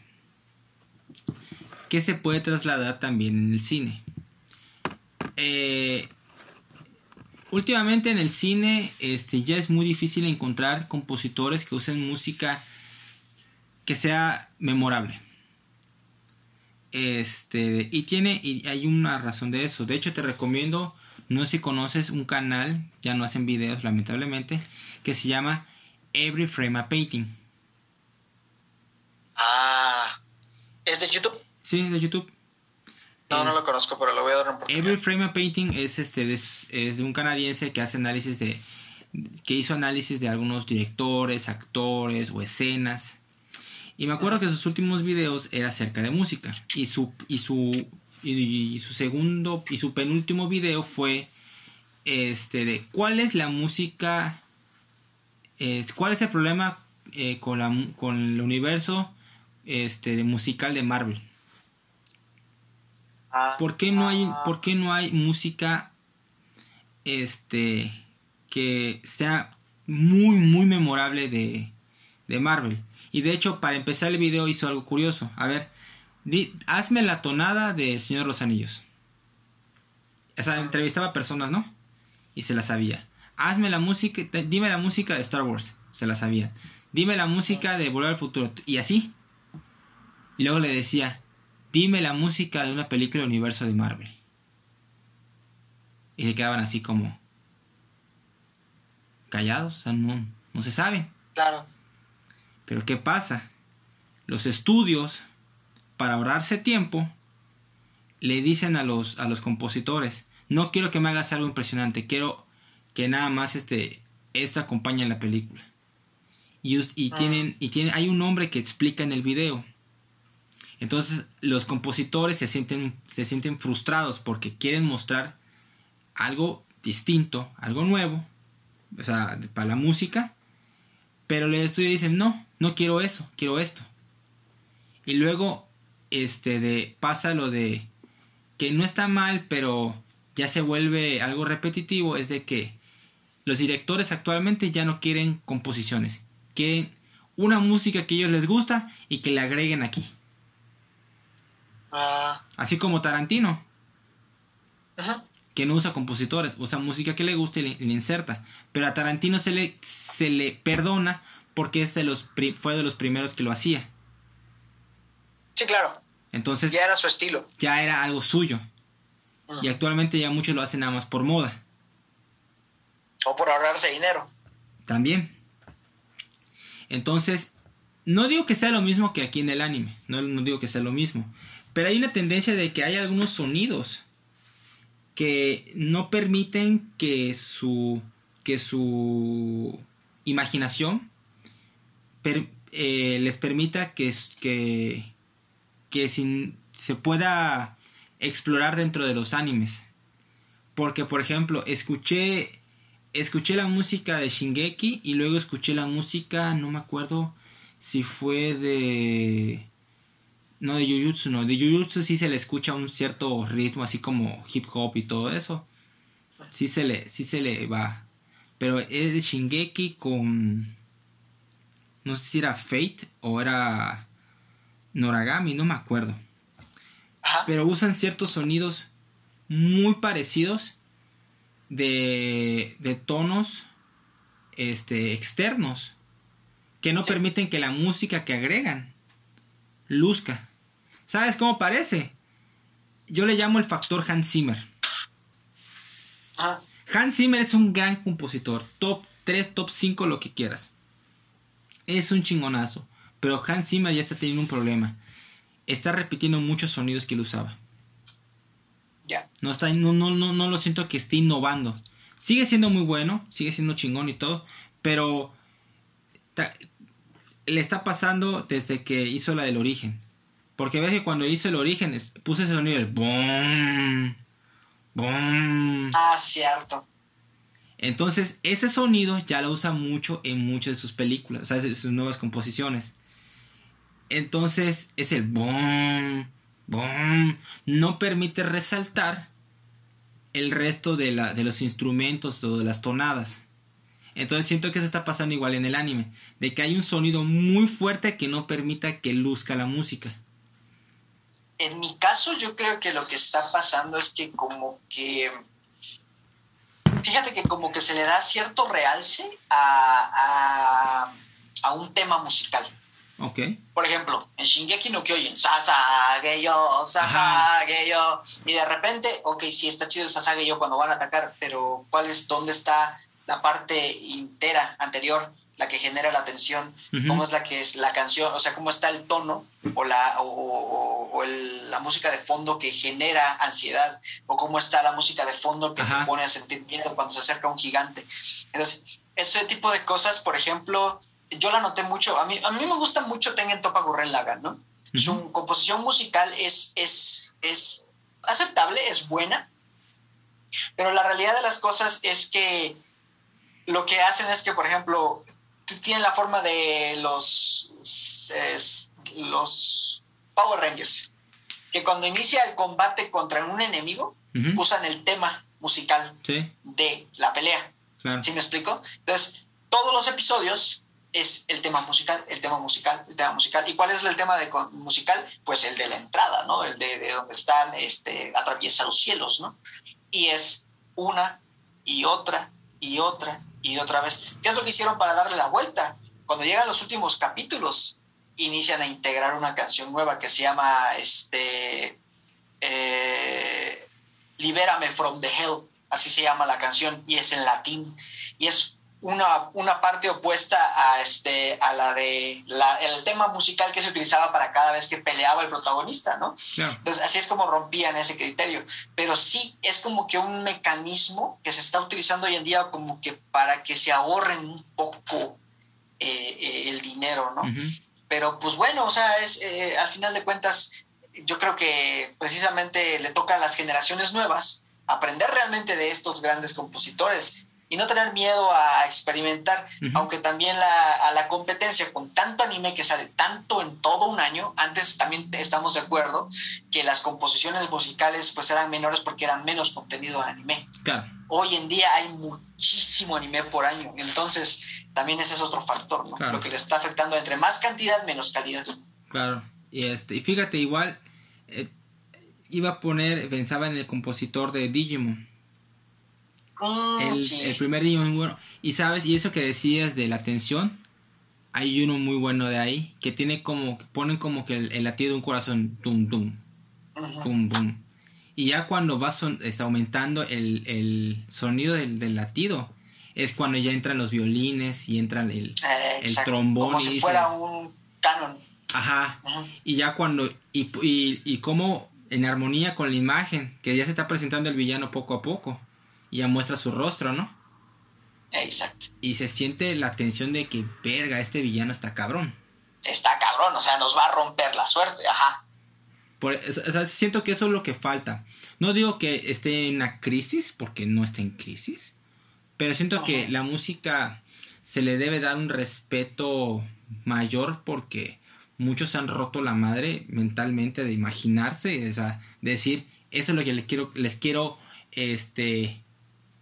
Que se puede trasladar también en el cine. Eh, últimamente en el cine este, ya es muy difícil encontrar compositores que usen música que sea memorable. Este, y tiene, y hay una razón de eso. De hecho, te recomiendo no sé si conoces un canal, ya no hacen videos lamentablemente, que se llama Every Frame a Painting. Ah, ¿es de YouTube? Sí, es de YouTube. No, no lo conozco, pero lo voy a dar un. Every Frame a Painting es, este, es, de un canadiense que hace análisis de... que hizo análisis de algunos directores, actores o escenas. Y me acuerdo que sus últimos videos era acerca de música. Y su, y su y, su segundo y su penúltimo video fue este de cuál es la música cuál es el problema eh, con, la, con el universo este musical de Marvel ah. ¿Por qué no hay por qué no hay música este que sea muy muy memorable de, de Marvel? Y de hecho para empezar el video hizo algo curioso. A ver, hazme la tonada del Señor los Anillos. O sea, entrevistaba a personas, ¿no? Y se la sabía. Hazme la música, dime la música de Star Wars. Se la sabía. Dime la música de Volver al Futuro. Y así. Y luego le decía, dime la música de una película del universo de Marvel. Y se quedaban así como callados, o sea, no, no se sabe. Claro. Pero ¿qué pasa? Los estudios, para ahorrarse tiempo, le dicen a los, a los compositores, no quiero que me hagas algo impresionante, quiero que nada más este, esto acompañe la película. Y, y, ah. tienen, y tienen, hay un nombre que explica en el video. Entonces los compositores se sienten, se sienten frustrados porque quieren mostrar algo distinto, algo nuevo, o sea, para la música, pero el estudio dicen, no, no quiero eso, quiero esto. Y luego, este, de, pasa lo de que no está mal, pero ya se vuelve algo repetitivo, es de que los directores actualmente ya no quieren composiciones, quieren una música que a ellos les gusta y que le agreguen aquí. Ah. Así como Tarantino. Que no usa compositores, usa música que le gusta y le, inserta. Pero a Tarantino se le, se le perdona porque es de los fue de los primeros que lo hacía. Sí, claro. Entonces. Ya era su estilo. Ya era algo suyo. Y actualmente ya muchos lo hacen nada más por moda. O por ahorrarse dinero. También. Entonces, no digo que sea lo mismo que aquí en el anime. No, no digo que sea lo mismo. Pero hay una tendencia de que hay algunos sonidos que no permiten que su que su imaginación eh, les permita que, que, que se pueda explorar dentro de los animes. Porque, por ejemplo, escuché, escuché la música de Shingeki y luego escuché la música, no me acuerdo si fue de... No, de Jujutsu, no. De Jujutsu sí se le escucha un cierto ritmo, así como hip hop y todo eso. Sí se le, sí se le va. Pero es de Shingeki con no sé si era Fate o era Noragami, no me acuerdo. Pero usan ciertos sonidos muy parecidos de, de tonos este, externos que no permiten que la música que agregan luzca. ¿Sabes cómo parece? Yo le llamo el factor Hans Zimmer. Hans Zimmer es un gran compositor, top 3, top 5, lo que quieras es un chingonazo. Pero Hans Zimmer ya está teniendo un problema. Está repitiendo muchos sonidos que él usaba. Ya. No, está, no, no, no, no lo siento que esté innovando. Sigue siendo muy bueno, sigue siendo chingón y todo, pero le está pasando desde que hizo la del origen. Porque ves que cuando hizo el origen puse ese sonido del boom, boom. Ah, cierto. Entonces, ese sonido ya lo usa mucho en muchas de sus películas, o sea, de sus nuevas composiciones. Entonces, es el boom, boom, no permite resaltar el resto de, la, de los instrumentos o de las tonadas. Entonces siento que se está pasando igual en el anime, de que hay un sonido muy fuerte que no permita que luzca la música. En mi caso yo creo que lo que está pasando es que como que fíjate que como que se le da cierto realce a, un tema musical. Ok. Por ejemplo, en Shingeki no Kyojin, Sasageyo, Sasageyo, y de repente, ok, sí está chido el Sasageyo cuando van a atacar, pero ¿cuál es, dónde está la parte entera anterior? la que genera la tensión, cómo es la que es la canción, o sea, cómo está el tono o la, o, la música de fondo que genera ansiedad, o cómo está la música de fondo que te pone a sentir miedo cuando se acerca un gigante. Entonces, ese tipo de cosas, por ejemplo, yo la noté mucho, a mí, a mí me gusta mucho Tengen Topa Gurren Lagan, ¿no? Su composición musical es, es, es aceptable, es buena, pero la realidad de las cosas es que lo que hacen es que, por ejemplo, tiene la forma de los, los Power Rangers, que cuando inicia el combate contra un enemigo, usan el tema musical de la pelea. ¿Sí me explico? Entonces, todos los episodios es el tema musical, el tema musical, el tema musical. ¿Y cuál es el tema de musical? Pues el de la entrada, ¿no? El de, de donde están, este, atraviesa los cielos, ¿no? Y es una y otra y otra y otra vez. ¿Qué es lo que hicieron para darle la vuelta? Cuando llegan los últimos capítulos, inician a integrar una canción nueva que se llama este eh, Libérame from the Hell, así se llama la canción, y es en latín, y es una, una parte opuesta a, este, a la de la, el tema musical que se utilizaba para cada vez que peleaba el protagonista, ¿no? Entonces, así es como rompían ese criterio. Pero sí es como que un mecanismo que se está utilizando hoy en día como que para que se ahorren un poco eh, eh, el dinero, ¿no? Pero pues bueno, o sea, es, eh, al final de cuentas, yo creo que precisamente le toca a las generaciones nuevas aprender realmente de estos grandes compositores y no tener miedo a experimentar, aunque también la, a la competencia con tanto anime que sale tanto en todo un año, antes también estamos de acuerdo que las composiciones musicales pues eran menores porque eran menos contenido de anime. Claro. Hoy en día hay muchísimo anime por año, entonces también ese es otro factor, ¿no? Lo que le está afectando entre más cantidad, menos calidad. Claro, y, este, y fíjate, igual eh, iba a poner, pensaba en el compositor de Digimon Ah, el, primer día muy bueno. Y sabes, y eso que decías de la tensión, hay uno muy bueno de ahí, que tiene como, ponen como que el, latido de un corazón, dum, dum, dum, Y ya cuando va está aumentando el, sonido del, latido, es cuando ya entran los violines y entran el, eh, el trombón. Como si fuera un canon. Ajá. Y ya cuando, y, y, y como en armonía con la imagen, que ya se está presentando el villano poco a poco y ya muestra su rostro, ¿no? Exacto. Y se siente la tensión de que, verga, este villano está cabrón. Está cabrón, o sea, nos va a romper la suerte, ajá. Por, o sea, siento que eso es lo que falta. No digo que esté en una crisis, porque no está en crisis, pero siento que la música se le debe dar un respeto mayor porque muchos han roto la madre mentalmente de imaginarse y de, decir, eso es lo que les quiero, les quiero este,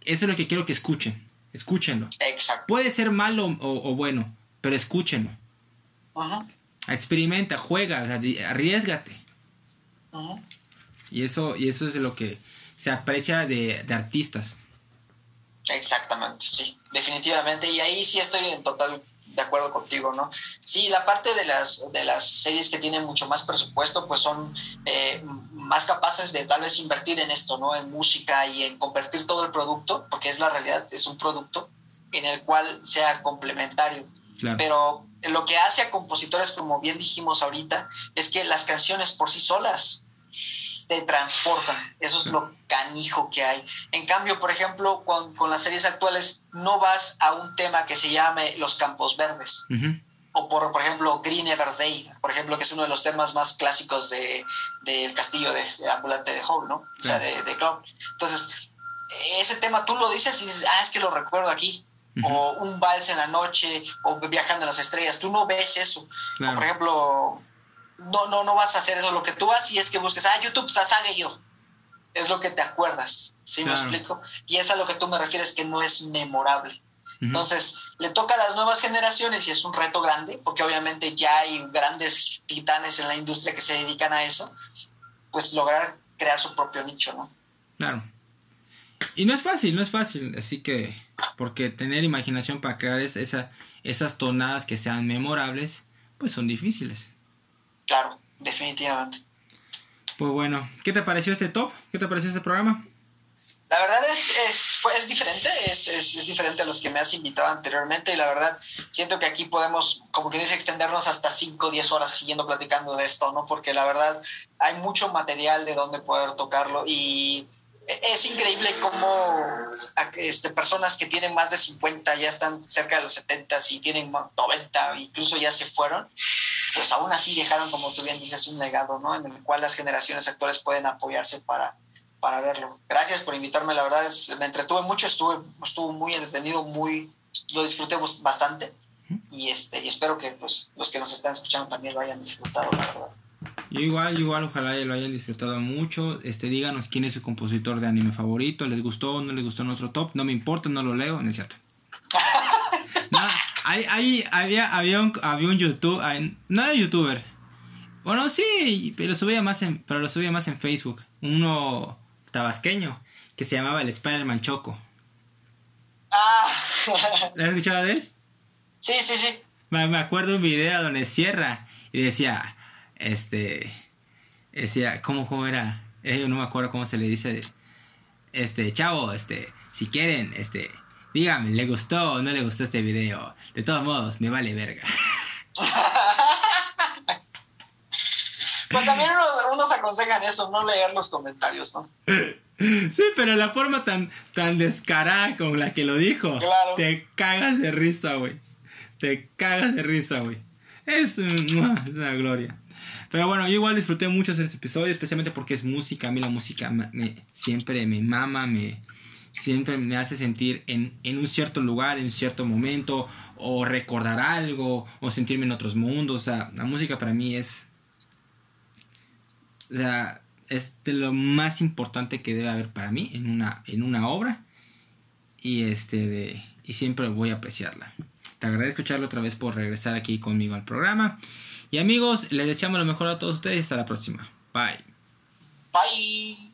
eso es lo que quiero que escuchen. Escúchenlo. Exacto. Puede ser malo o, bueno, pero escúchenlo. Experimenta, juega, arriesgate. Y eso, y eso es lo que se aprecia de, de, artistas. Exactamente, sí, definitivamente. Y ahí sí estoy en total de acuerdo contigo, ¿no? Sí, la parte de las, de las series que tienen mucho más presupuesto, pues son eh, más capaces de tal vez invertir en esto, ¿no? En música y en convertir todo el producto, porque es la realidad, es un producto en el cual sea complementario. Pero lo que hace a compositores, como bien dijimos ahorita, es que las canciones por sí solas te transportan. Eso es lo canijo que hay. En cambio, por ejemplo, con, con, las series actuales, no vas a un tema que se llame Los Campos Verdes. O por, por ejemplo, Green Ever Day, por ejemplo, que es uno de los temas más clásicos del de, castillo de ambulante de Hall, ¿no? O sea, de, de Club. Entonces, ese tema tú lo dices y dices, ah, es que lo recuerdo aquí. O un vals en la noche, o viajando en las estrellas. Tú no ves eso. O, por ejemplo, no, no, no vas a hacer eso. Lo que tú vas y es que busques, ah, YouTube, Sasage yo. Es lo que te acuerdas, ¿sí me explico? Y es a lo que tú me refieres que no es memorable. Entonces, le toca a las nuevas generaciones y es un reto grande, porque obviamente ya hay grandes titanes en la industria que se dedican a eso, pues lograr crear su propio nicho, ¿no? Claro. Y no es fácil, no es fácil, así que, porque tener imaginación para crear esa, esas tonadas que sean memorables, pues son difíciles. Claro, definitivamente. Pues bueno, ¿qué te pareció este top? ¿Qué te pareció este programa? La verdad es, es, es diferente, es, es, diferente a los que me has invitado anteriormente y la verdad siento que aquí podemos, como que dice, extendernos hasta 5 o 10 horas siguiendo platicando de esto, ¿no? Porque la verdad hay mucho material de donde poder tocarlo y es increíble cómo este, personas que tienen más de 50 ya están cerca de los 70 y tienen 90, incluso ya se fueron, pues aún así dejaron, como tú bien dices, un legado, ¿no? En el cual las generaciones actuales pueden apoyarse para, para verlo. Gracias por invitarme, la verdad es, me entretuve mucho, estuve, estuvo muy entretenido, muy, lo disfruté bastante y, este, y espero que pues, los que nos están escuchando también lo hayan disfrutado, la verdad. Yo igual, igual, ojalá lo hayan disfrutado mucho. Este, díganos quién es su compositor de anime favorito. ¿Les gustó o no les gustó nuestro top? No me importa, no lo leo, no es cierto. ahí, había, había, un, había un YouTube, no era youtuber. Bueno, sí, pero subía más en, pero lo subía más en Facebook. Uno tabasqueño que se llamaba el Spider-Man Choco. Ah. ¿Has escuchado de él? Sí, sí, sí. Me, acuerdo un video donde cierra y decía, este, decía, ¿cómo, cómo era? Eh, no me acuerdo cómo se le dice, este, chavo, este, si quieren, este, dígame, ¿le gustó o no le gustó este video? De todos modos, me vale verga. Pues también unos, aconsejan eso, no leer los comentarios, ¿no? Sí, pero la forma tan, tan descarada con la que lo dijo, te cagas de risa, güey. Te cagas de risa, güey. Es, una gloria. Pero bueno, yo igual disfruté mucho este episodio, especialmente porque es música. A mí la música me, siempre me mama, me, siempre me hace sentir en, en, un cierto lugar, en cierto momento, o recordar algo, o sentirme en otros mundos. O sea, la música para mí es o sea, es de lo más importante que debe haber para mí en una, en una obra. Y este y siempre voy a apreciarla. Te agradezco escucharlo otra vez por regresar aquí conmigo al programa. Y amigos, les deseamos lo mejor a todos ustedes. Hasta la próxima. Bye. Bye.